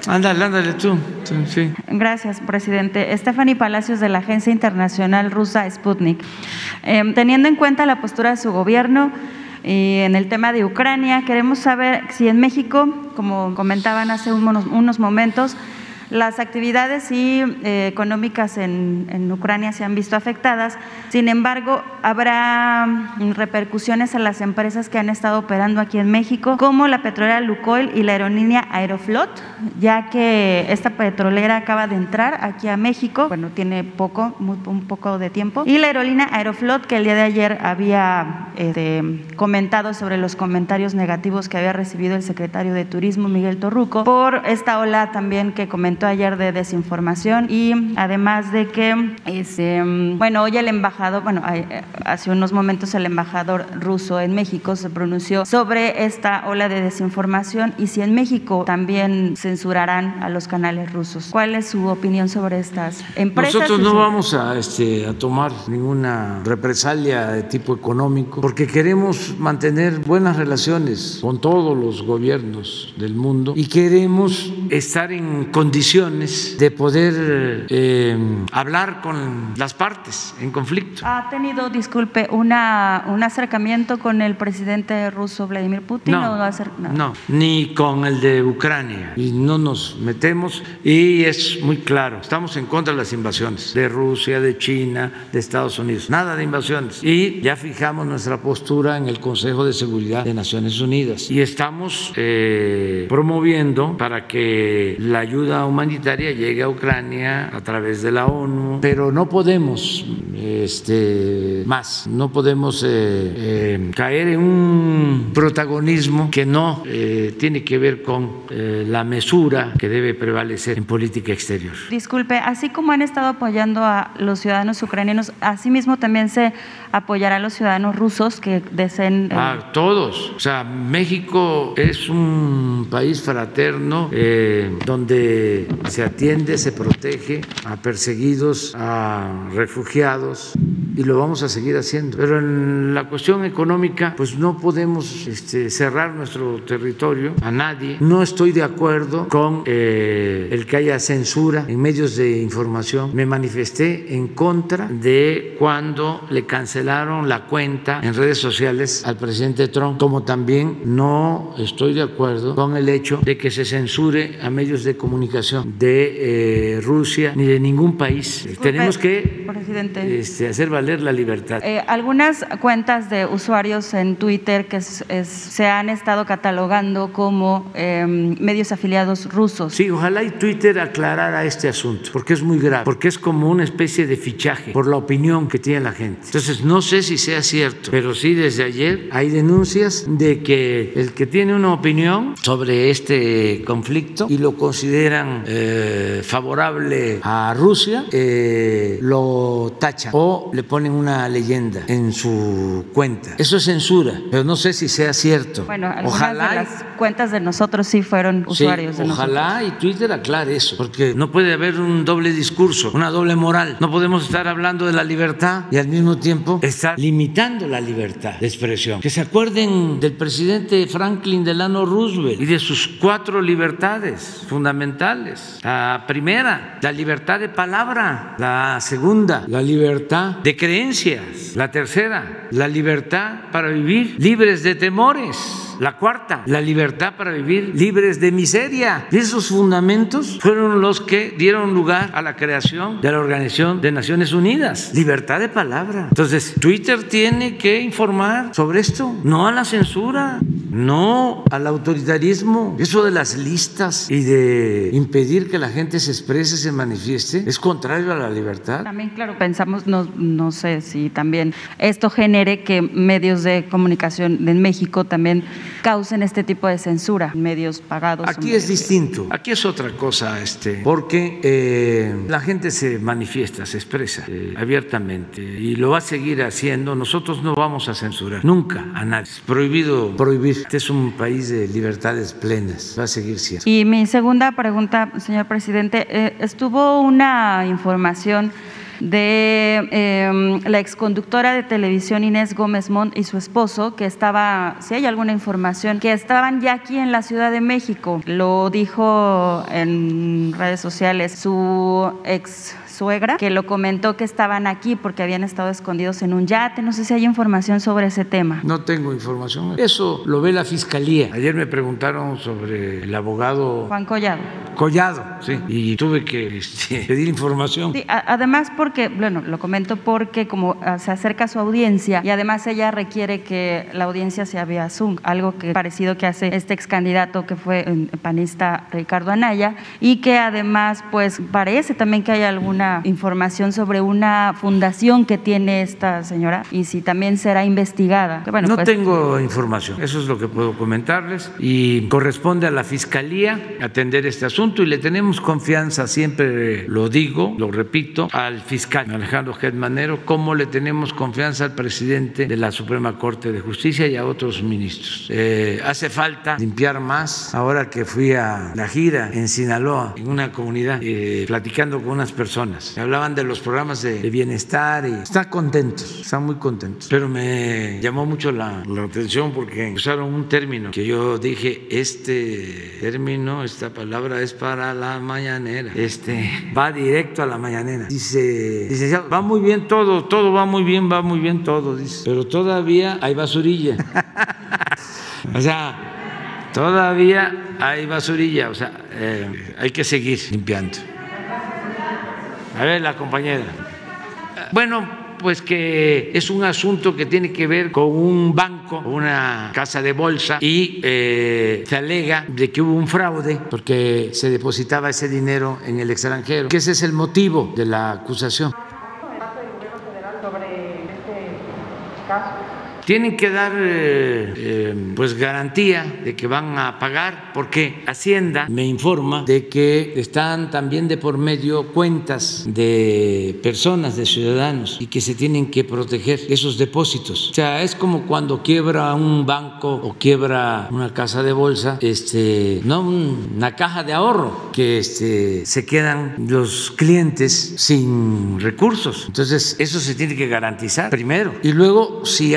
Ándale, ándale tú. Sí. Gracias, presidente. Stephanie Palacios de la Agencia Internacional Rusa Sputnik. Eh, teniendo en cuenta la postura de su gobierno y en el tema de Ucrania, queremos saber si en México, como comentaban hace unos, unos momentos, las actividades eh, económicas en, Ucrania se han visto afectadas. Sin embargo, habrá mm, repercusiones a las empresas que han estado operando aquí en México, como la petrolera Lukoil y la aerolínea Aeroflot, ya que esta petrolera acaba de entrar aquí a México, bueno, tiene poco, un poco de tiempo, y la aerolínea Aeroflot, que el día de ayer había eh, comentado sobre los comentarios negativos que había recibido el secretario de Turismo, Miguel Torruco, por esta ola también que comentó ayer de desinformación y además de que, este, bueno, hoy el embajador, bueno, hace unos momentos el embajador ruso en México se pronunció sobre esta ola de desinformación y si en México también censurarán a los canales rusos. ¿Cuál es su opinión sobre estas empresas? Nosotros no vamos a, este, a tomar ninguna represalia de tipo económico porque queremos mantener buenas relaciones con todos los gobiernos del mundo y queremos estar en condiciones de poder eh, hablar con las partes en conflicto. ¿Ha tenido, disculpe, una, un acercamiento con el presidente ruso Vladimir Putin? No, no, no, ni con el de Ucrania. Y no nos metemos. Y es muy claro, estamos en contra de las invasiones de Rusia, de China, de Estados Unidos. Nada de invasiones. Y ya fijamos nuestra postura en el Consejo de Seguridad de Naciones Unidas. Y estamos eh, promoviendo para que la ayuda humanitaria humanitaria llegue a Ucrania a través de la ONU, pero no podemos este, más, no podemos eh, eh, caer en un protagonismo que no eh, tiene que ver con la mesura que debe prevalecer en política exterior. Disculpe, así como han estado apoyando a los ciudadanos ucranianos, asimismo también se apoyará a los ciudadanos rusos que deseen... A todos, o sea, México es un país fraterno donde se atiende, se protege a perseguidos, a refugiados y lo vamos a seguir haciendo. Pero en la cuestión económica, pues no podemos este, cerrar nuestro territorio a nadie. No estoy de acuerdo con eh, el que haya censura en medios de información. Me manifesté en contra de cuando le cancelaron la cuenta en redes sociales al presidente Trump, como también no estoy de acuerdo con el hecho de que se censure a medios de comunicación de eh, Rusia ni de ningún país. Tenemos que este, hacer valer la libertad. Eh, algunas cuentas de usuarios en Twitter que se han estado catalogando como em, medios afiliados rusos. Sí, ojalá y Twitter aclarara este asunto, porque es muy grave, porque es como una especie de fichaje por la opinión que tiene la gente. Entonces, no sé si sea cierto, pero sí desde ayer hay denuncias de que el que tiene una opinión sobre este conflicto y lo consideran eh, favorable a Rusia eh, lo tachan o le ponen una leyenda en su cuenta. Eso es censura, pero no sé si sea cierto. Bueno, ojalá de las cuentas de nosotros sí fueron usuarios de ojalá y Twitter aclare eso, porque no puede haber un doble discurso, una doble moral. No podemos estar hablando de la libertad y al mismo tiempo estar limitando la libertad de expresión. Que se acuerden del presidente Franklin Delano Roosevelt y de sus cuatro libertades fundamentales. La primera, la libertad de palabra. La segunda, la libertad de creencias. La tercera, la libertad para vivir libres de temores. La cuarta, la libertad para vivir libres de miseria. Esos fundamentos fueron los que dieron lugar a la creación de la Organización de Naciones Unidas. Libertad de palabra. Entonces, Twitter tiene que informar sobre esto, no a la censura, no al autoritarismo. Eso de las listas y de impedir que la gente se exprese, se manifieste, es contrario a la libertad. También, claro, pensamos, no, no sé si también esto genere que medios de comunicación en México también causen este tipo de censura, medios pagados. Aquí es distinto, aquí es otra cosa, este, porque eh, la gente se manifiesta, se expresa eh, abiertamente y lo va a seguir haciendo. Nosotros no vamos a censurar nunca a nadie. Es prohibido prohibir. Este es un país de libertades plenas, va a seguir siendo. Y mi segunda pregunta, señor presidente, eh, estuvo una información de eh, la exconductora de televisión Inés Gómez Montt y su esposo, que estaba, si hay alguna información, que estaban ya aquí en la Ciudad de México. Lo dijo en redes sociales su ex suegra, que lo comentó que estaban aquí porque habían estado escondidos en un yate. No sé si hay información sobre ese tema. No tengo información. Eso lo ve la fiscalía. Ayer me preguntaron sobre el abogado Juan Collado. Collado, sí. Y tuve que este, pedir información. Sí, además porque, bueno, lo comento porque como ah, se acerca su audiencia y además ella requiere que la audiencia sea vía Zoom, algo que parecido que hace este ex candidato que fue eh, panista Ricardo Anaya y que además pues parece también que hay alguna información sobre una fundación que tiene esta señora y si también será investigada. no pues, tengo información, eso es lo que puedo comentarles y corresponde a la Fiscalía atender este asunto y le tenemos confianza, siempre lo digo, lo repito, al fiscal Alejandro Germanero, como le tenemos confianza al presidente de la Suprema Corte de Justicia y a otros ministros. Eh, hace falta limpiar más. Ahora que fui a la gira en Sinaloa, en una comunidad, eh, platicando con unas personas, me hablaban de los programas de, bienestar y están contentos, están muy contentos. Pero me llamó mucho la, atención porque usaron un término que yo dije, este término, esta palabra es para la mañanera. Este va directo a la mañanera. Dice, licenciado, va muy bien todo, todo va muy bien, va muy bien todo, dice. Pero todavía hay basurilla. o sea, todavía hay basurilla, o sea, eh, hay que seguir limpiando. A ver, la compañera. Bueno, pues que es un asunto que tiene que ver con un banco, una casa de bolsa, y eh, se alega de que hubo un fraude porque se depositaba ese dinero en el extranjero, que ese es el motivo de la acusación. Tienen que dar eh, eh, pues garantía de que van a pagar porque Hacienda me informa de que están también de por medio cuentas de personas, de ciudadanos y que se tienen que proteger esos depósitos. O sea, es como cuando quiebra un banco o quiebra una casa de bolsa, este, no una caja de ahorro que este, se quedan los clientes sin recursos. Entonces, eso se tiene que garantizar primero. Y luego, si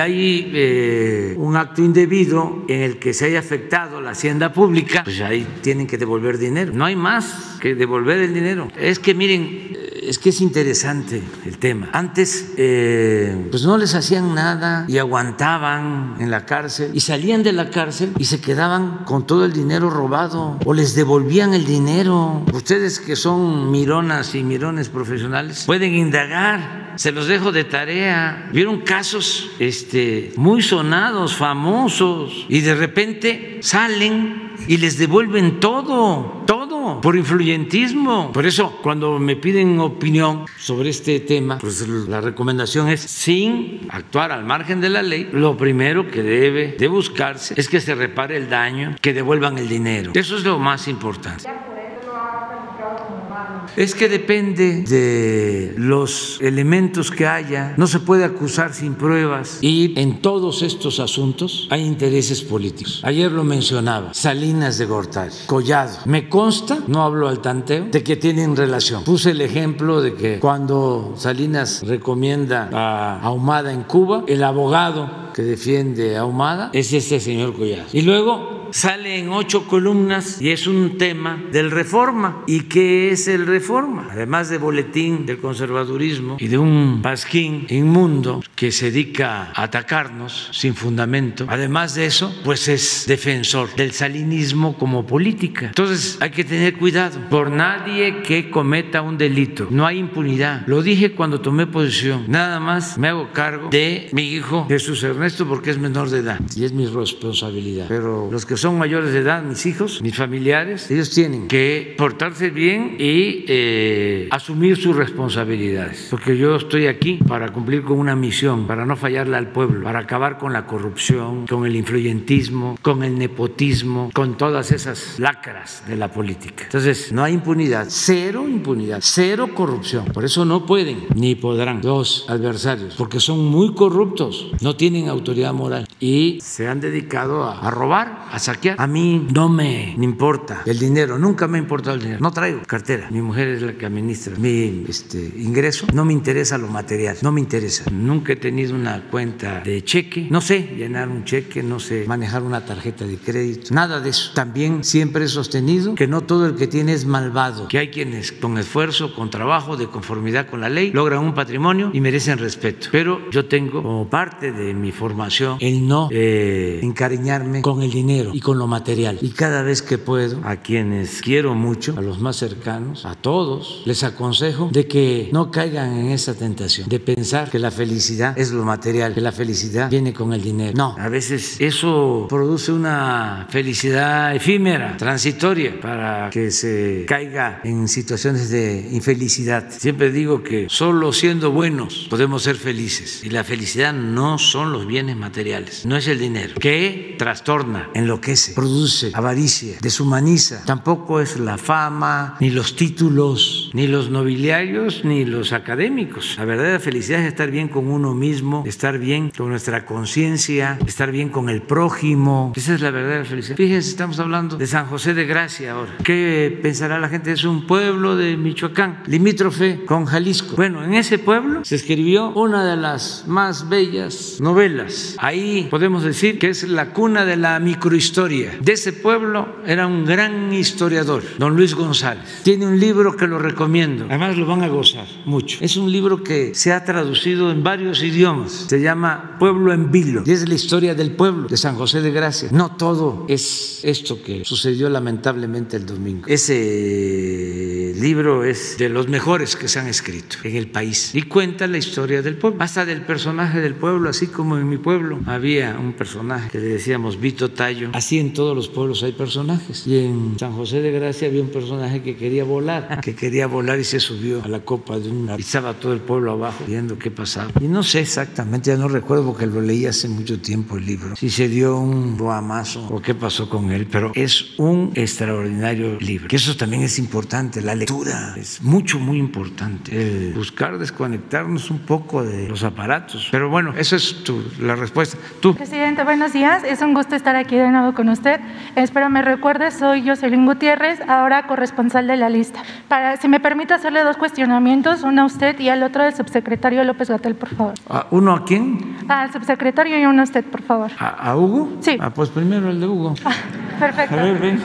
eh, un acto indebido en el que se haya afectado la hacienda pública, pues ahí tienen que devolver dinero. No hay más que devolver el dinero. Es que miren, es que es interesante el tema. Antes, eh, pues no les hacían nada y aguantaban en la cárcel y salían de la cárcel y se quedaban con todo el dinero robado o les devolvían el dinero. Ustedes que son mironas y mirones profesionales pueden indagar. Se los dejo de tarea. Vieron casos este, muy sonados, famosos, y de repente salen y les devuelven todo, todo, por influyentismo. Por eso, cuando me piden opinión sobre este tema, pues la recomendación es, sin actuar al margen de la ley, lo primero que debe de buscarse es que se repare el daño, que devuelvan el dinero. Eso es lo más importante. Es que depende de los elementos que haya. No se puede acusar sin pruebas. Y en todos estos asuntos hay intereses políticos. Ayer lo mencionaba. Salinas de Gortari, Collado. Me consta, no hablo al tanteo, de que tienen relación. Puse el ejemplo de que cuando Salinas recomienda a Ahumada en Cuba, el abogado que defiende a Ahumada es este señor Collado. Y luego sale en ocho columnas y es un tema del reforma. ¿Y qué es el reforma? Además de boletín del conservadurismo y de un pasquín inmundo que se dedica a atacarnos sin fundamento, además de eso, pues es defensor del salinismo como política. Entonces hay que tener cuidado por nadie que cometa un delito. No hay impunidad. Lo dije cuando tomé posición. Nada más me hago cargo de mi hijo Jesús Ernesto porque es menor de edad y es mi responsabilidad. Pero los que son mayores de edad, mis hijos, mis familiares, ellos tienen que portarse bien y eh, asumir sus responsabilidades. Porque yo estoy aquí para cumplir con una misión, para no fallarle al pueblo, para acabar con la corrupción, con el influyentismo, con el nepotismo, con todas esas lacras de la política. Entonces, no hay impunidad, cero impunidad, cero corrupción. Por eso no pueden ni podrán los adversarios, porque son muy corruptos, no tienen autoridad moral y se han dedicado a, a robar, a saquear. A mí no me importa el dinero, nunca me ha importado el dinero. No traigo cartera. Mi mujer es la que administra mi este, ingreso. No me interesa lo material, no me interesa. Nunca he tenido una cuenta de cheque. No sé llenar un cheque, no sé manejar una tarjeta de crédito, nada de eso. También siempre he sostenido que no todo el que tiene es malvado, que hay quienes con esfuerzo, con trabajo, de conformidad con la ley, logran un patrimonio y merecen respeto. Pero yo tengo como parte de mi formación el no eh, encariñarme con el dinero y con lo material. Y cada vez que puedo, a quienes quiero mucho, a los más cercanos, a todos, les aconsejo de que no caigan en esa tentación de pensar que la felicidad es lo material, que la felicidad viene con el dinero. No, a veces eso produce una felicidad efímera, transitoria, para que se caiga en situaciones de infelicidad. Siempre digo que solo siendo buenos podemos ser felices y la felicidad no son los bienes materiales, no es el dinero, que trastorna, enloquece, produce avaricia, deshumaniza. Tampoco es la fama, ni los títulos, ni los nobiliarios, ni los académicos. La verdadera felicidad es estar bien con uno mismo, estar bien con nuestra conciencia, estar bien con el prójimo. Esa es la verdadera felicidad. Fíjense, estamos hablando de San José de Gracia ahora. ¿Qué pensará la gente? Es un pueblo de Michoacán, limítrofe con Jalisco. Bueno, en ese pueblo se escribió una de las más bellas novelas. Ahí podemos decir que es la cuna de la microhistoria. De ese pueblo era un gran historiador, don Luis González. Tiene un libro que lo recomiendo. Además lo van a gozar mucho. Es un libro que se ha traducido en varios idiomas. Se llama Pueblo en Vilo. Y es la historia del pueblo de San José de Gracia. No todo es esto que sucedió lamentablemente el domingo. Ese libro es de los mejores que se han escrito en el país y cuenta la historia del pueblo, hasta del personaje del pueblo, así como en mi pueblo había un personaje que le decíamos Vito Tallo. Así en todos los pueblos hay personajes. Y en San José de Gracia había un personaje que quería volar, que quería volar y se subió a la copa de una. y estaba todo el pueblo abajo viendo qué pasaba. Y no sé exactamente, ya no recuerdo porque lo leí hace mucho tiempo el libro, si se dio un guamazo o qué pasó con él, pero es un extraordinario libro. Que eso también es importante, la lectura es mucho, muy importante. El buscar desconectarnos un poco de los aparatos. Pero bueno, eso es la respuesta. Tú. Presidente, buenos días. Es un gusto estar aquí de nuevo con usted. Espero me recuerde, soy Jocelyn Gutiérrez, ahora corresponsal de la lista. Para, si me permite hacerle dos cuestionamientos, uno a usted y al otro al subsecretario López Gatel, por favor. ¿A ¿Uno a quién? Al subsecretario y uno a usted, por favor. ¿A, a Hugo? Sí. Ah, pues primero el de Hugo. Perfecto. A ver, ven.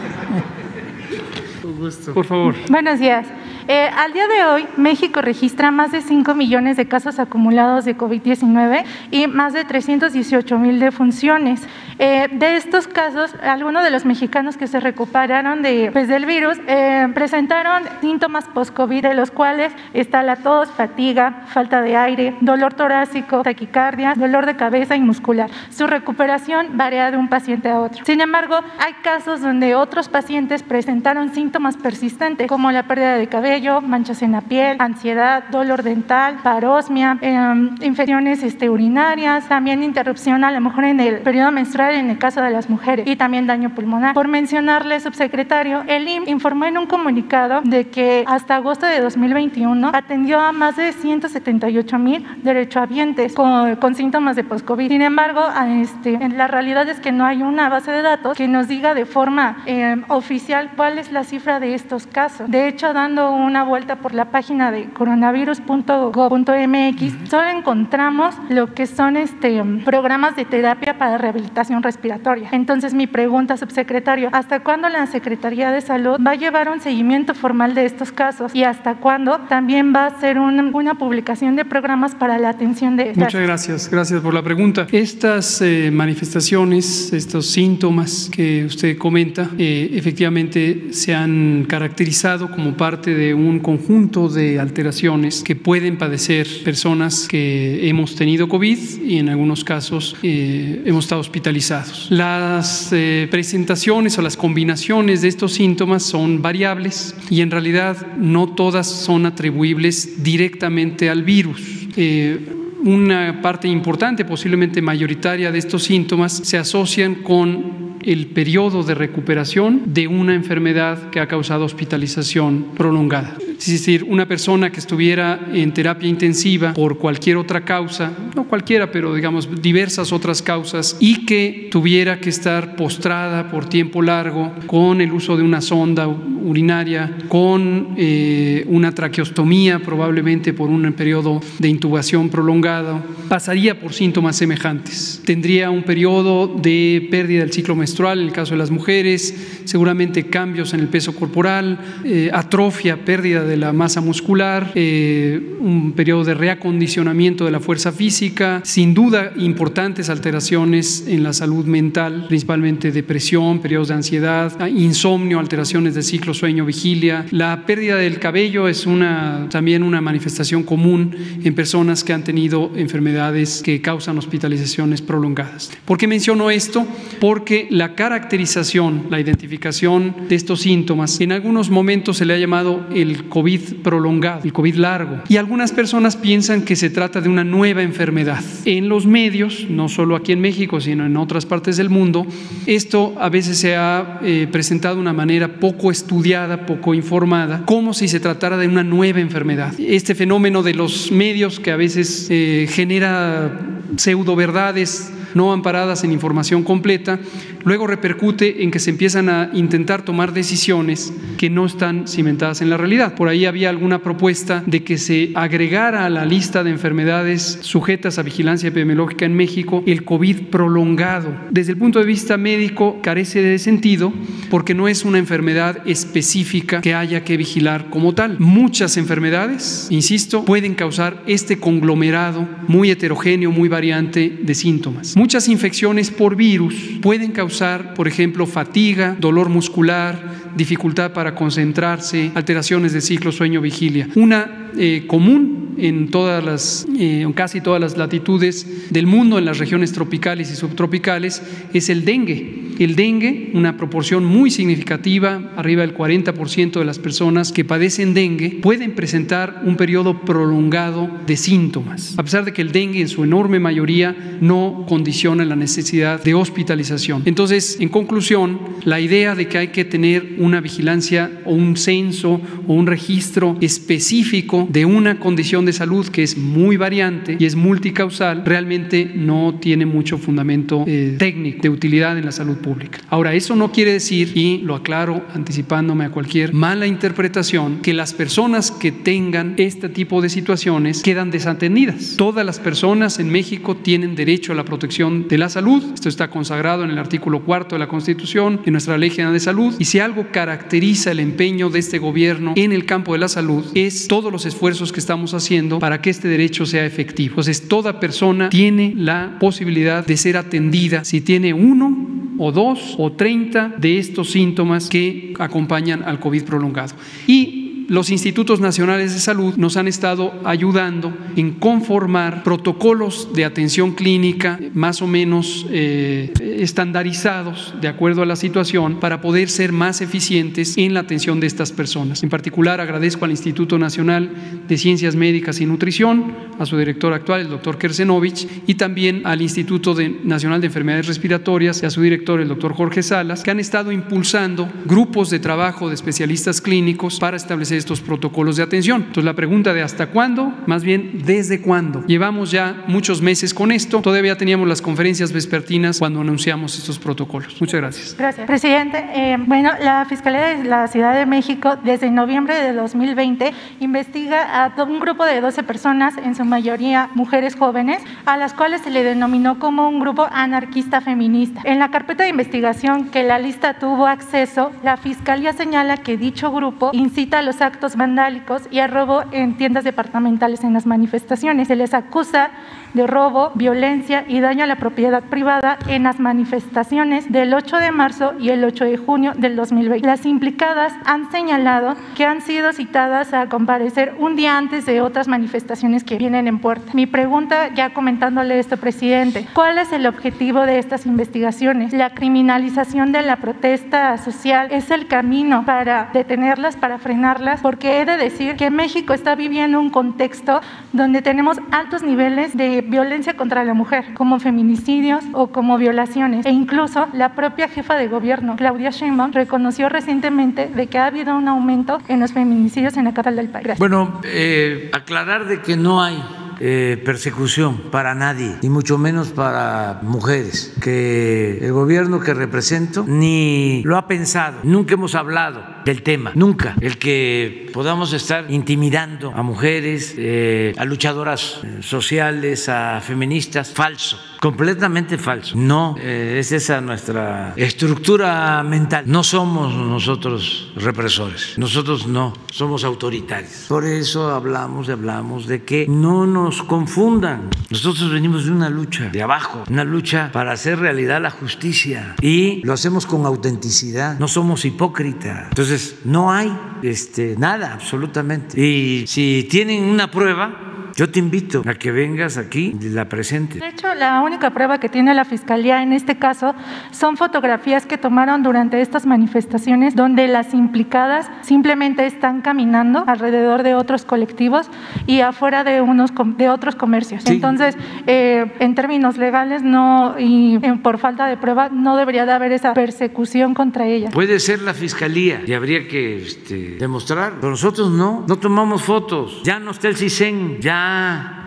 Por favor. Buenos días. Eh, al día de hoy, México registra más de 5 millones de casos acumulados de COVID-19 y más de 318 mil defunciones. Eh, de estos casos, algunos de los mexicanos que se recuperaron de, pues, del virus eh, presentaron síntomas post-COVID, de los cuales está la tos, fatiga, falta de aire, dolor torácico, taquicardia, dolor de cabeza y muscular. Su recuperación varía de un paciente a otro. Sin embargo, hay casos donde otros pacientes presentaron síntomas persistentes, como la pérdida de cabello, cabello, manchas en la piel, ansiedad, dolor dental, parosmia, em, infecciones este, urinarias, también interrupción a lo mejor en el periodo menstrual en el caso de las mujeres y también daño pulmonar. Por mencionarle, subsecretario, el IM informó en un comunicado de que hasta agosto de 2021 atendió a más de 178 mil derechohabientes con, con síntomas de post-COVID. Sin embargo, este, la realidad es que no hay una base de datos que nos diga de forma eh, oficial cuál es la cifra de estos casos. De hecho, dando una vuelta por la página de coronavirus.gov.mx, solo encontramos lo que son este, programas de terapia para rehabilitación respiratoria. Entonces, mi pregunta, subsecretario, ¿hasta cuándo la Secretaría de Salud va a llevar un seguimiento formal de estos casos y hasta cuándo también va a una, una publicación de programas para la atención de... Muchas gracias, gracias por la pregunta. Estas eh, manifestaciones, estos síntomas que usted comenta, eh, efectivamente se han caracterizado como parte de un conjunto de alteraciones que pueden padecer personas que hemos tenido COVID y en algunos casos eh, hemos estado hospitalizados. Las eh, presentaciones o las combinaciones de estos síntomas son variables y en realidad no todas son atribuibles directamente al virus. Eh, una parte importante, posiblemente mayoritaria de estos síntomas se asocian con el periodo de recuperación de una enfermedad que ha causado hospitalización prolongada. Es decir, una persona que estuviera en terapia intensiva por cualquier otra causa, no cualquiera, pero digamos diversas otras causas, y que tuviera que estar postrada por tiempo largo con el uso de una sonda urinaria, con eh, una traqueostomía probablemente por un periodo de intubación prolongado, pasaría por síntomas semejantes. Tendría un periodo de pérdida del ciclo menstrual en el caso de las mujeres, seguramente cambios en el peso corporal, eh, atrofia, pérdida de la masa muscular, eh, un periodo de reacondicionamiento de la fuerza física, sin duda importantes alteraciones en la salud mental, principalmente depresión, periodos de ansiedad, insomnio, alteraciones del ciclo sueño, vigilia. La pérdida del cabello es una, también una manifestación común en personas que han tenido enfermedades que causan hospitalizaciones prolongadas. ¿Por qué menciono esto? Porque la caracterización, la identificación de estos síntomas, en algunos momentos se le ha llamado el COVID prolongado, el COVID largo. Y algunas personas piensan que se trata de una nueva enfermedad. En los medios, no solo aquí en México, sino en otras partes del mundo, esto a veces se ha eh, presentado de una manera poco estudiada, poco informada, como si se tratara de una nueva enfermedad. Este fenómeno de los medios que a veces eh, genera pseudo verdades no amparadas en información completa, luego repercute en que se empiezan a intentar tomar decisiones que no están cimentadas en la realidad. Por ahí había alguna propuesta de que se agregara a la lista de enfermedades sujetas a vigilancia epidemiológica en México el COVID prolongado. Desde el punto de vista médico carece de sentido porque no es una enfermedad específica que haya que vigilar como tal. Muchas enfermedades, insisto, pueden causar este conglomerado muy heterogéneo, muy variante de síntomas. Infecciones por virus pueden causar, por ejemplo, fatiga, dolor muscular, dificultad para concentrarse, alteraciones de ciclo sueño-vigilia. Una eh, común en todas las, eh, en casi todas las latitudes del mundo, en las regiones tropicales y subtropicales, es el dengue. El dengue, una proporción muy significativa, arriba del 40% de las personas que padecen dengue, pueden presentar un periodo prolongado de síntomas, a pesar de que el dengue en su enorme mayoría no condiciona la necesidad de hospitalización. Entonces, en conclusión, la idea de que hay que tener una vigilancia o un censo o un registro específico de una condición de salud que es muy variante y es multicausal, realmente no tiene mucho fundamento eh, técnico de utilidad en la salud pública. Ahora, eso no quiere decir, y lo aclaro anticipándome a cualquier mala interpretación, que las personas que tengan este tipo de situaciones quedan desatendidas. Todas las personas en México tienen derecho a la protección de la salud. Esto está consagrado en el artículo cuarto de la Constitución, en nuestra Ley General de Salud. Y si algo caracteriza el empeño de este gobierno en el campo de la salud, es todos los esfuerzos que estamos haciendo para que este derecho sea efectivo. Entonces, toda persona tiene la posibilidad de ser atendida si tiene uno o dos o treinta de estos síntomas que acompañan al COVID prolongado. Y los institutos nacionales de salud nos han estado ayudando en conformar protocolos de atención clínica más o menos eh, estandarizados de acuerdo a la situación para poder ser más eficientes en la atención de estas personas. En particular, agradezco al Instituto Nacional de Ciencias Médicas y Nutrición, a su director actual, el doctor Kersenovich, y también al Instituto Nacional de Enfermedades Respiratorias y a su director, el doctor Jorge Salas, que han estado impulsando grupos de trabajo de especialistas clínicos para establecer estos protocolos de atención. Entonces, la pregunta de hasta cuándo, más bien desde cuándo. Llevamos ya muchos meses con esto, todavía teníamos las conferencias vespertinas cuando anunciamos estos protocolos. Muchas gracias. Gracias. Presidente, eh, bueno, la Fiscalía de la Ciudad de México desde noviembre de 2020 investiga a todo un grupo de 12 personas, en su mayoría mujeres jóvenes, a las cuales se le denominó como un grupo anarquista feminista. En la carpeta de investigación que la lista tuvo acceso, la Fiscalía señala que dicho grupo incita a los actos vandálicos y a robo en tiendas departamentales en las manifestaciones. Se les acusa de robo, violencia y daño a la propiedad privada en las manifestaciones del 8 de marzo y el 8 de junio del 2020. Las implicadas han señalado que han sido citadas a comparecer un día antes de otras manifestaciones que vienen en puerta. Mi pregunta, ya comentándole esto, presidente, ¿cuál es el objetivo de estas investigaciones? La criminalización de la protesta social es el camino para detenerlas, para frenarlas, porque he de decir que México está viviendo un contexto donde tenemos altos niveles de violencia contra la mujer, como feminicidios o como violaciones. E incluso la propia jefa de gobierno, Claudia Sheinbaum, reconoció recientemente de que ha habido un aumento en los feminicidios en la capital del país. Bueno, eh, aclarar de que no hay eh, persecución para nadie, y mucho menos para mujeres, que el gobierno que represento ni lo ha pensado, nunca hemos hablado del tema, nunca, el que podamos estar intimidando a mujeres, eh, a luchadoras sociales, a feministas, falso, completamente falso. No eh, es esa nuestra estructura mental. No somos nosotros represores, nosotros no, somos autoritarios. Por eso hablamos y hablamos de que no nos confundan. Nosotros venimos de una lucha de abajo, una lucha para hacer realidad la justicia y lo hacemos con autenticidad, no somos hipócritas. Entonces, no hay este, nada absolutamente. Y si tienen una prueba, yo te invito a que vengas aquí y la presente. De hecho, la única prueba que tiene la Fiscalía en este caso son fotografías que tomaron durante estas manifestaciones donde las implicadas simplemente están caminando alrededor de otros colectivos y afuera de, unos, de otros comercios. Entonces, eh, en términos legales no y por falta de prueba no debería de haber esa persecución contra ella. Puede ser la Fiscalía y habría que este, demostrar, pero nosotros no, no tomamos fotos. Ya no está el CISEN, ya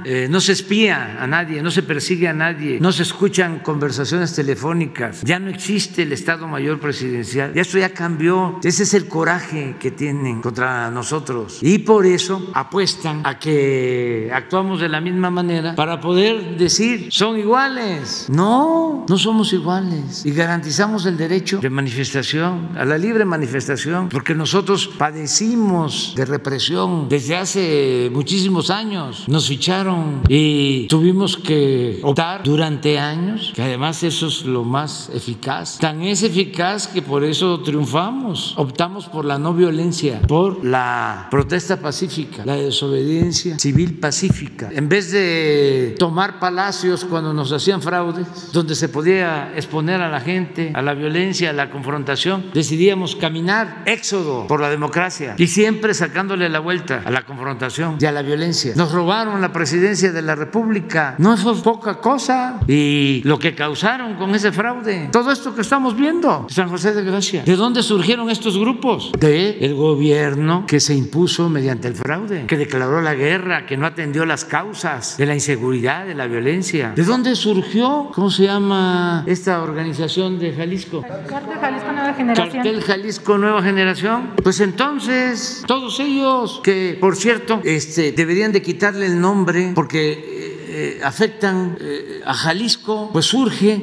eh, no se espía a nadie, no se persigue a nadie, no se escuchan conversaciones telefónicas, ya no existe el Estado Mayor Presidencial, ya esto ya cambió, ese es el coraje que tienen contra nosotros. Y por eso apuestan a que actuamos de la misma manera para poder decir son iguales. No, no somos iguales. Y garantizamos el derecho de manifestación, a la libre manifestación, porque nosotros padecimos de represión desde hace muchísimos años nos ficharon y tuvimos que optar durante años, que además eso es lo más eficaz. Tan es eficaz que por eso triunfamos. Optamos por la no violencia, por la protesta pacífica, la desobediencia civil pacífica. En vez de tomar palacios cuando nos hacían fraudes, donde se podía exponer a la gente a la violencia, a la confrontación, decidíamos caminar éxodo por la democracia y siempre sacándole la vuelta a la confrontación y a la violencia. Nos la presidencia de la República. No fue poca cosa. Y lo que causaron con ese fraude. Todo esto que estamos viendo. San José de Gracia. ¿De dónde surgieron estos grupos? De el gobierno que se impuso mediante el fraude, que declaró la guerra, que no atendió las causas de la inseguridad, de la violencia. ¿De dónde surgió? ¿Cómo se llama esta organización de Jalisco? Cartel Jalisco Nueva Generación. Cartel Jalisco Nueva Generación. Pues entonces, todos ellos que, por cierto, este, deberían de quitarle el nombre porque eh, eh, afectan eh, a Jalisco, pues surge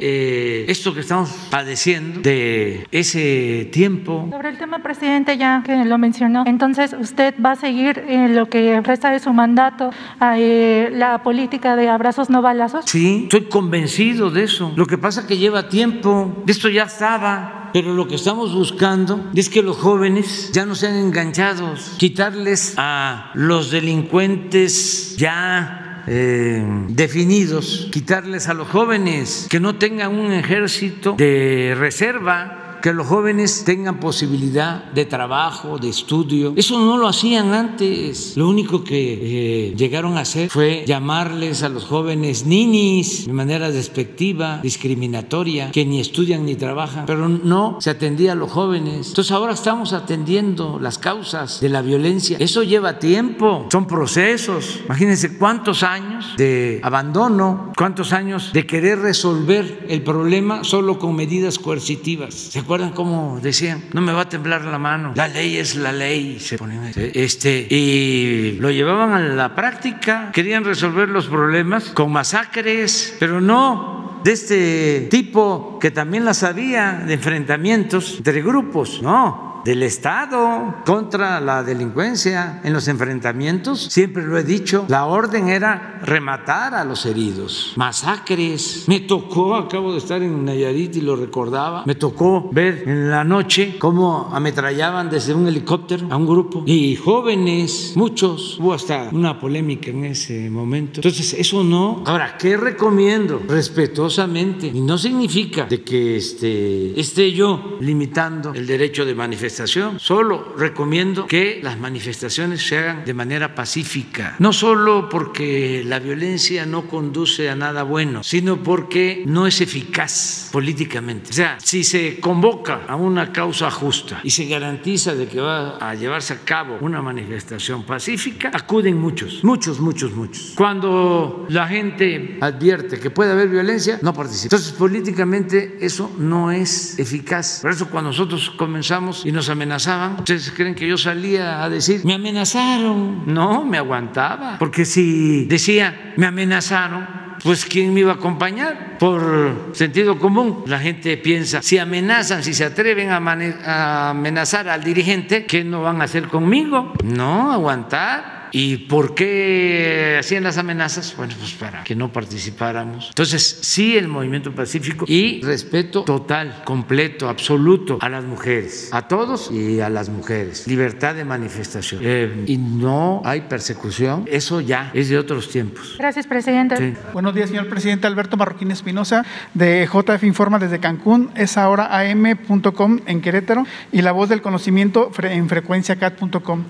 esto que estamos padeciendo de ese tiempo. Sobre el tema, presidente, ya que lo mencionó, entonces usted va a seguir en lo que resta de su mandato, la política de abrazos no balazos. Sí, estoy convencido de eso. Lo que pasa es que lleva tiempo, esto ya estaba pero lo que estamos buscando es que los jóvenes ya no sean enganchados, quitarles a los delincuentes ya eh, definidos, quitarles a los jóvenes que no tengan un ejército de reserva que los jóvenes tengan posibilidad de trabajo, de estudio. Eso no lo hacían antes. Lo único que eh, llegaron a hacer fue llamarles a los jóvenes ninis de manera despectiva, discriminatoria, que ni estudian ni trabajan, pero no se atendía a los jóvenes. Entonces ahora estamos atendiendo las causas de la violencia. Eso lleva tiempo, son procesos. Imagínense cuántos años de abandono, cuántos años de querer resolver el problema solo con medidas coercitivas acuerdan cómo decían? No me va a temblar la mano. La ley es la ley. Se ponían, este, y lo llevaban a la práctica. Querían resolver los problemas con masacres, pero no de este tipo que también las había de enfrentamientos entre grupos. No, del Estado contra la delincuencia en los enfrentamientos. Siempre lo he dicho, la orden era rematar a los heridos, masacres. Me tocó, acabo de estar en Nayarit y lo recordaba, me tocó ver en la noche cómo ametrallaban desde un helicóptero a un grupo y jóvenes, muchos. Hubo hasta una polémica en ese momento. Entonces, eso no. Ahora, ¿qué recomiendo? Respetuosamente. Y no significa de que este, esté yo limitando el derecho de manifestación Solo recomiendo que las manifestaciones se hagan de manera pacífica, no solo porque la violencia no conduce a nada bueno, sino porque no es eficaz políticamente. O sea, si se convoca a una causa justa y se garantiza de que va a llevarse a cabo una manifestación pacífica, acuden muchos, muchos, muchos, muchos. Cuando la gente advierte que puede haber violencia, no participa. Entonces, políticamente eso no es eficaz. Por eso cuando nosotros comenzamos y nos amenazaban. ¿Ustedes creen que yo salía a decir, me amenazaron? No, me aguantaba. Porque si decía, me amenazaron, pues ¿quién me iba a acompañar? Por sentido común, la gente piensa, si amenazan, si se atreven a, amenazar al dirigente, ¿qué no van a hacer conmigo? No, aguantar. ¿Y por qué hacían las amenazas? Bueno, pues para que no participáramos. Entonces, sí, el movimiento pacífico y respeto total, completo, absoluto a las mujeres, a todos y a las mujeres. Libertad de manifestación. Eh, y no hay persecución. Eso ya es de otros tiempos. Gracias, presidente. Buenos días, señor presidente. Alberto Marroquín Espinosa, de JF Informa desde Cancún. Es ahora am.com en Querétaro y la voz del conocimiento en frecuenciacat.com.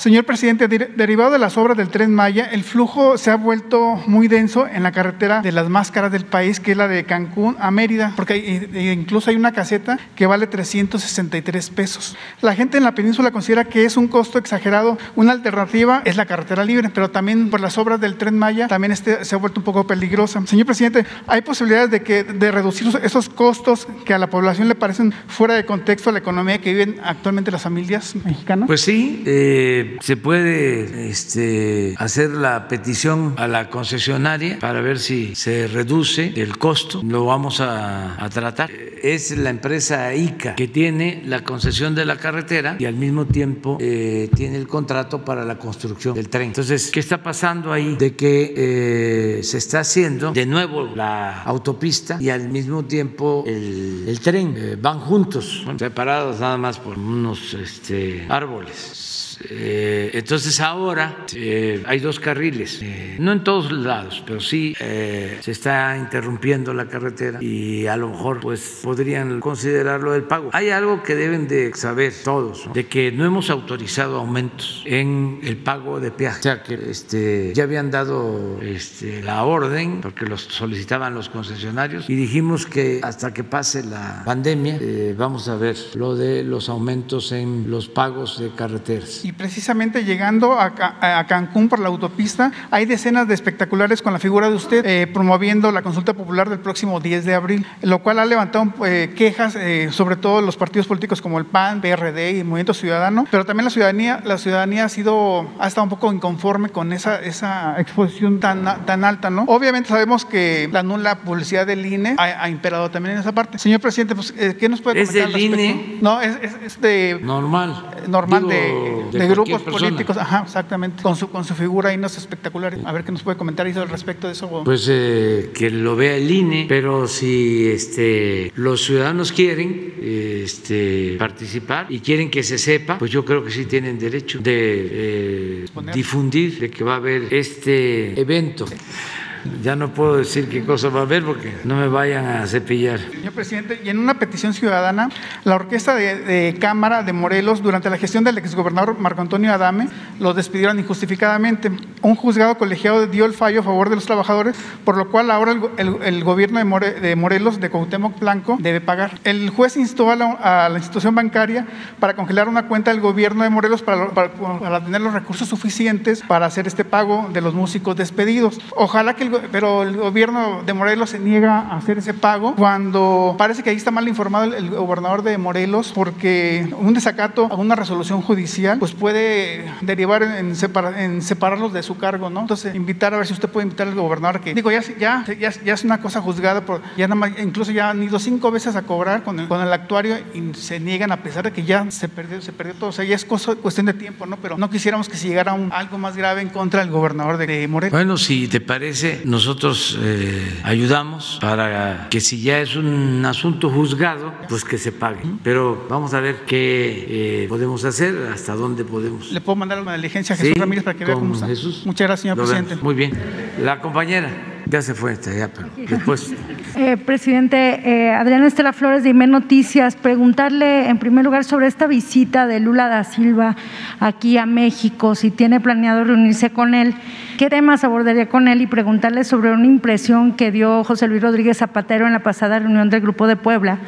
Señor presidente, derivado de las obras del tren Maya, el flujo se ha vuelto muy denso en la carretera de las más caras del país, que es la de Cancún a Mérida, porque incluso hay una caseta que vale 363 pesos. La gente en la península considera que es un costo exagerado. Una alternativa es la carretera libre, pero también por las obras del tren Maya también este se ha vuelto un poco peligrosa. Señor presidente, ¿hay posibilidades de, que, de reducir esos costos que a la población le parecen fuera de contexto la economía que viven actualmente las familias mexicanas? Pues sí. Eh se puede este, hacer la petición a la concesionaria para ver si se reduce el costo. Lo vamos a, tratar. Es la empresa ICA que tiene la concesión de la carretera y al mismo tiempo eh, tiene el contrato para la construcción del tren. Entonces, ¿qué está pasando ahí? De que eh, se está haciendo de nuevo la autopista y al mismo tiempo el, tren. Eh, van juntos, separados nada más por unos este, árboles eh, entonces ahora eh, hay dos carriles, eh, no en todos lados, pero sí se está interrumpiendo la carretera y a lo mejor pues podrían considerarlo del pago. Hay algo que deben de saber todos, de que no hemos autorizado aumentos en el pago de peaje, o sea que este, ya habían dado este, la orden porque los solicitaban los concesionarios y dijimos que hasta que pase la pandemia vamos a ver lo de los aumentos en los pagos de carreteras y precisamente llegando a, Cancún por la autopista hay decenas de espectaculares con la figura de usted eh, promoviendo la consulta popular del próximo 10 de abril, lo cual ha levantado eh, quejas eh, sobre todo los partidos políticos como el PAN, PRD y el Movimiento Ciudadano, pero también la ciudadanía, la ciudadanía ha sido ha estado un poco inconforme con esa, esa exposición tan, tan alta, ¿no? Obviamente sabemos que la nula publicidad del INE ha, imperado también en esa parte. Señor presidente, pues, ¿qué nos puede comentar? ¿Es del INE? No, es, es, de... Normal. Normal de, de, cualquier grupos persona. políticos, ajá, exactamente, con su, con su figura ahí no es espectacular. A ver qué nos puede comentar eso al respecto de eso. Pues eh, que lo vea el INE, pero si este, los ciudadanos quieren este, participar y quieren que se sepa, pues yo creo que sí tienen derecho de eh, difundir de que va a haber este evento. Ya no puedo decir qué cosa va a haber porque no me vayan a cepillar. Señor presidente, y en una petición ciudadana, la orquesta de, de Cámara de Morelos, durante la gestión del exgobernador Marco Antonio Adame, lo despidieron injustificadamente. Un juzgado colegiado dio el fallo a favor de los trabajadores, por lo cual ahora el, el- el gobierno de, More- de Morelos, de Cuauhtémoc Blanco, debe pagar. El juez instó a la, a la institución bancaria para congelar una cuenta del gobierno de Morelos para, para- para tener los recursos suficientes para hacer este pago de los músicos despedidos. Ojalá que el, pero el gobierno de Morelos se niega a hacer ese pago cuando parece que ahí está mal informado el, gobernador de Morelos porque un desacato a una resolución judicial pues puede derivar en, separa- en separarlos de su cargo, ¿no? Entonces invitar a ver si usted puede invitar al gobernador que digo ya ya ya, ya es una cosa juzgada por ya nada más, incluso ya han ido cinco veces a cobrar con el, con el actuario y se niegan a pesar de que ya se perdió se perdió todo, o sea ya es cosa, cuestión de tiempo, ¿no? Pero no quisiéramos que se llegara algo más grave en contra del gobernador de Morelos. Bueno, si te parece, nosotros eh, ayudamos para que si ya es un asunto juzgado, pues que se pague. Pero vamos a ver qué eh, podemos hacer, hasta dónde podemos. Le puedo mandar una diligencia a Jesús Sí, Ramírez para que vea cómo está. Jesús. Muchas gracias, señor Lo vemos. presidente. Muy bien. La compañera ya se fue hasta allá, pero después. Eh, presidente, eh, Adriana Estela Flores de IME Noticias, preguntarle en primer lugar sobre esta visita de Lula da Silva aquí a México, si tiene planeado reunirse con él, qué temas abordaría con él y preguntarle sobre una impresión que dio José Luis Rodríguez Zapatero en la pasada reunión del Grupo de Puebla,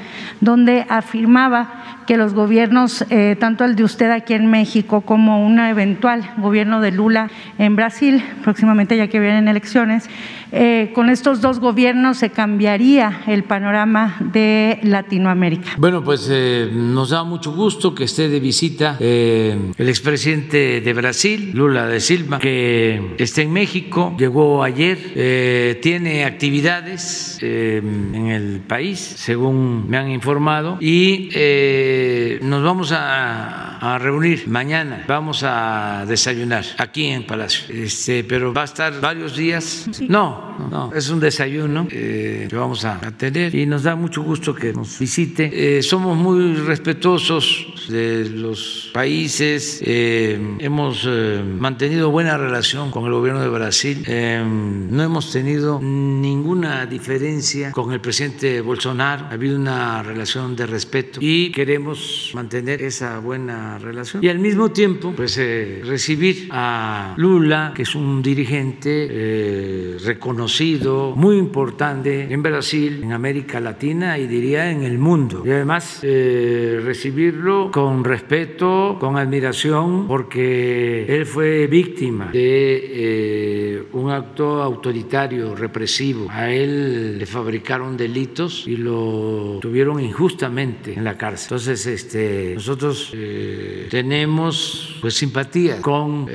donde afirmaba que los gobiernos, eh, tanto el de usted aquí en México como un eventual gobierno de Lula en Brasil, próximamente ya que vienen elecciones, eh, con estos dos gobiernos se cambiaría el panorama de Latinoamérica. Bueno, pues eh, nos da mucho gusto que esté de visita eh, el expresidente de Brasil, Lula de Silva, que esté en México, llegó ayer, eh, tiene actividades eh, en el país, según me han informado, y eh, nos vamos a, a reunir mañana, vamos a desayunar aquí en Palacio, este, pero va a estar varios días. No, no, es un desayuno eh, que vamos a, tener y nos da mucho gusto que nos visite. Eh, somos muy respetuosos de los países, eh, hemos eh, mantenido buena relación con el gobierno de Brasil, eh, no hemos tenido ninguna diferencia con el presidente Bolsonaro, ha habido una relación de respeto y queremos mantener esa buena relación. Y al mismo tiempo pues eh, recibir a Lula, que es un dirigente eh, reconocido, muy importante en Brasil, en América Latina y diría en el mundo. Y además eh, recibirlo con respeto, con admiración, porque él fue víctima de eh, un acto autoritario, represivo. A él le fabricaron delitos y lo tuvieron injustamente en la cárcel. Entonces, este, nosotros eh, tenemos pues simpatía con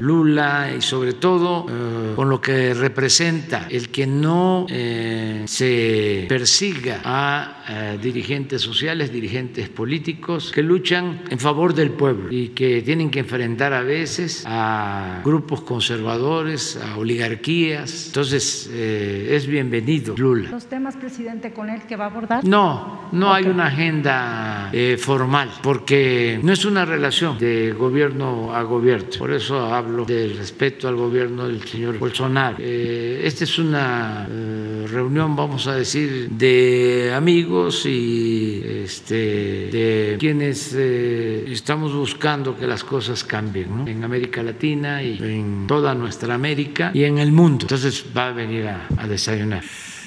Lula y sobre todo con lo que representa el que no eh, se persiga a eh, dirigentes sociales, dirigentes políticos que luchan en favor del pueblo y que tienen que enfrentar a veces a grupos conservadores, a oligarquías. Entonces, eh, es bienvenido Lula. ¿Los temas, presidente, con él que va a abordar? No, no hay una agenda formal, porque no es una relación de gobierno a gobierno. Por eso hablo del respeto al gobierno del señor Bolsonaro. Eh, esta es una eh, reunión, vamos a decir, de amigos y este, de quienes eh, estamos buscando que las cosas cambien ¿no? en América Latina y en toda nuestra América y en el mundo. Entonces va a venir a desayunar.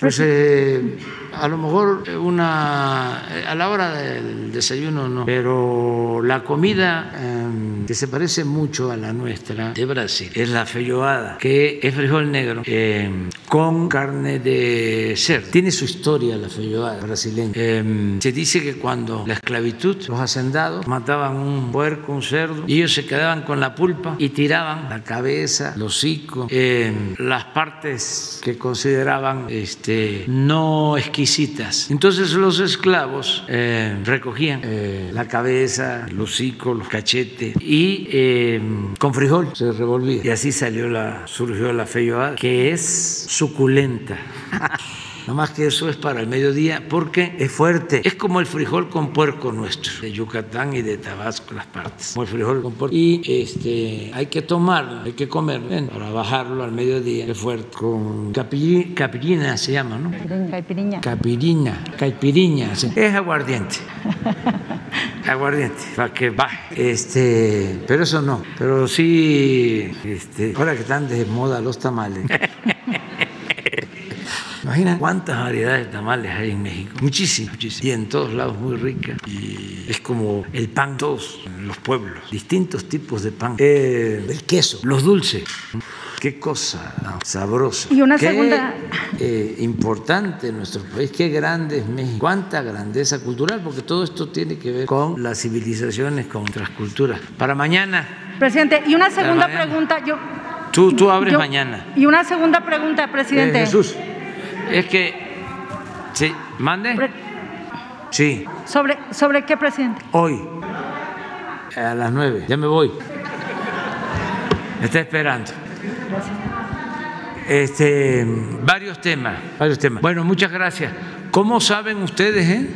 Pues eh, a lo mejor una a la hora del desayuno no, pero la comida eh, que se parece mucho a la nuestra de Brasil es la feijoada, que es frijol negro eh, con carne de cerdo. Tiene su historia la feijoada brasileña. Eh, se dice que cuando la esclavitud, los hacendados mataban un puerco, un cerdo, y ellos se quedaban con la pulpa y tiraban la cabeza, los hocico, eh, las partes que consideraban este, no exquisitas. Entonces los esclavos eh, recogían eh, la cabeza, los hocicos, los cachetes y eh, con frijol se revolvía. Y así salió la, surgió la feijoada, que es suculenta. No más que eso es para el mediodía porque es fuerte. Es como el frijol con puerco nuestro, de Yucatán y de Tabasco, las partes. Como el frijol con puerco. Y este, hay que tomarlo, hay que comerlo para bajarlo al mediodía. Es fuerte. Con capiri- capirina se llama, ¿no? Caipiriña. Capirina, caipiriña. sí. Es aguardiente. Aguardiente, para que baje. Este, pero eso no. Pero sí, este, ahora que están de moda los tamales. Imagina cuántas variedades de tamales hay en México. Muchísimas, muchísimas. Y en todos lados muy ricas. Y es como el pan, todos los pueblos. Distintos tipos de pan. Eh, el queso, los dulces. Qué cosa ¿no? sabrosa. Y una Qué, segunda- eh, importante en nuestro país. Qué grande es México. Cuánta grandeza cultural, porque todo esto tiene que ver con las civilizaciones, con otras culturas. Para mañana, Presidente, y una segunda pregunta. Yo, tú, tú abres yo- mañana. Y una segunda pregunta, presidente. Eh, Jesús, es que. Sí, mande. Sí, ¿Sobre, ¿Sobre qué, presidente? hoy, a las nueve, ya me voy. Me está esperando. Este, varios temas, varios temas. Bueno, muchas gracias. ¿Cómo saben ustedes, eh?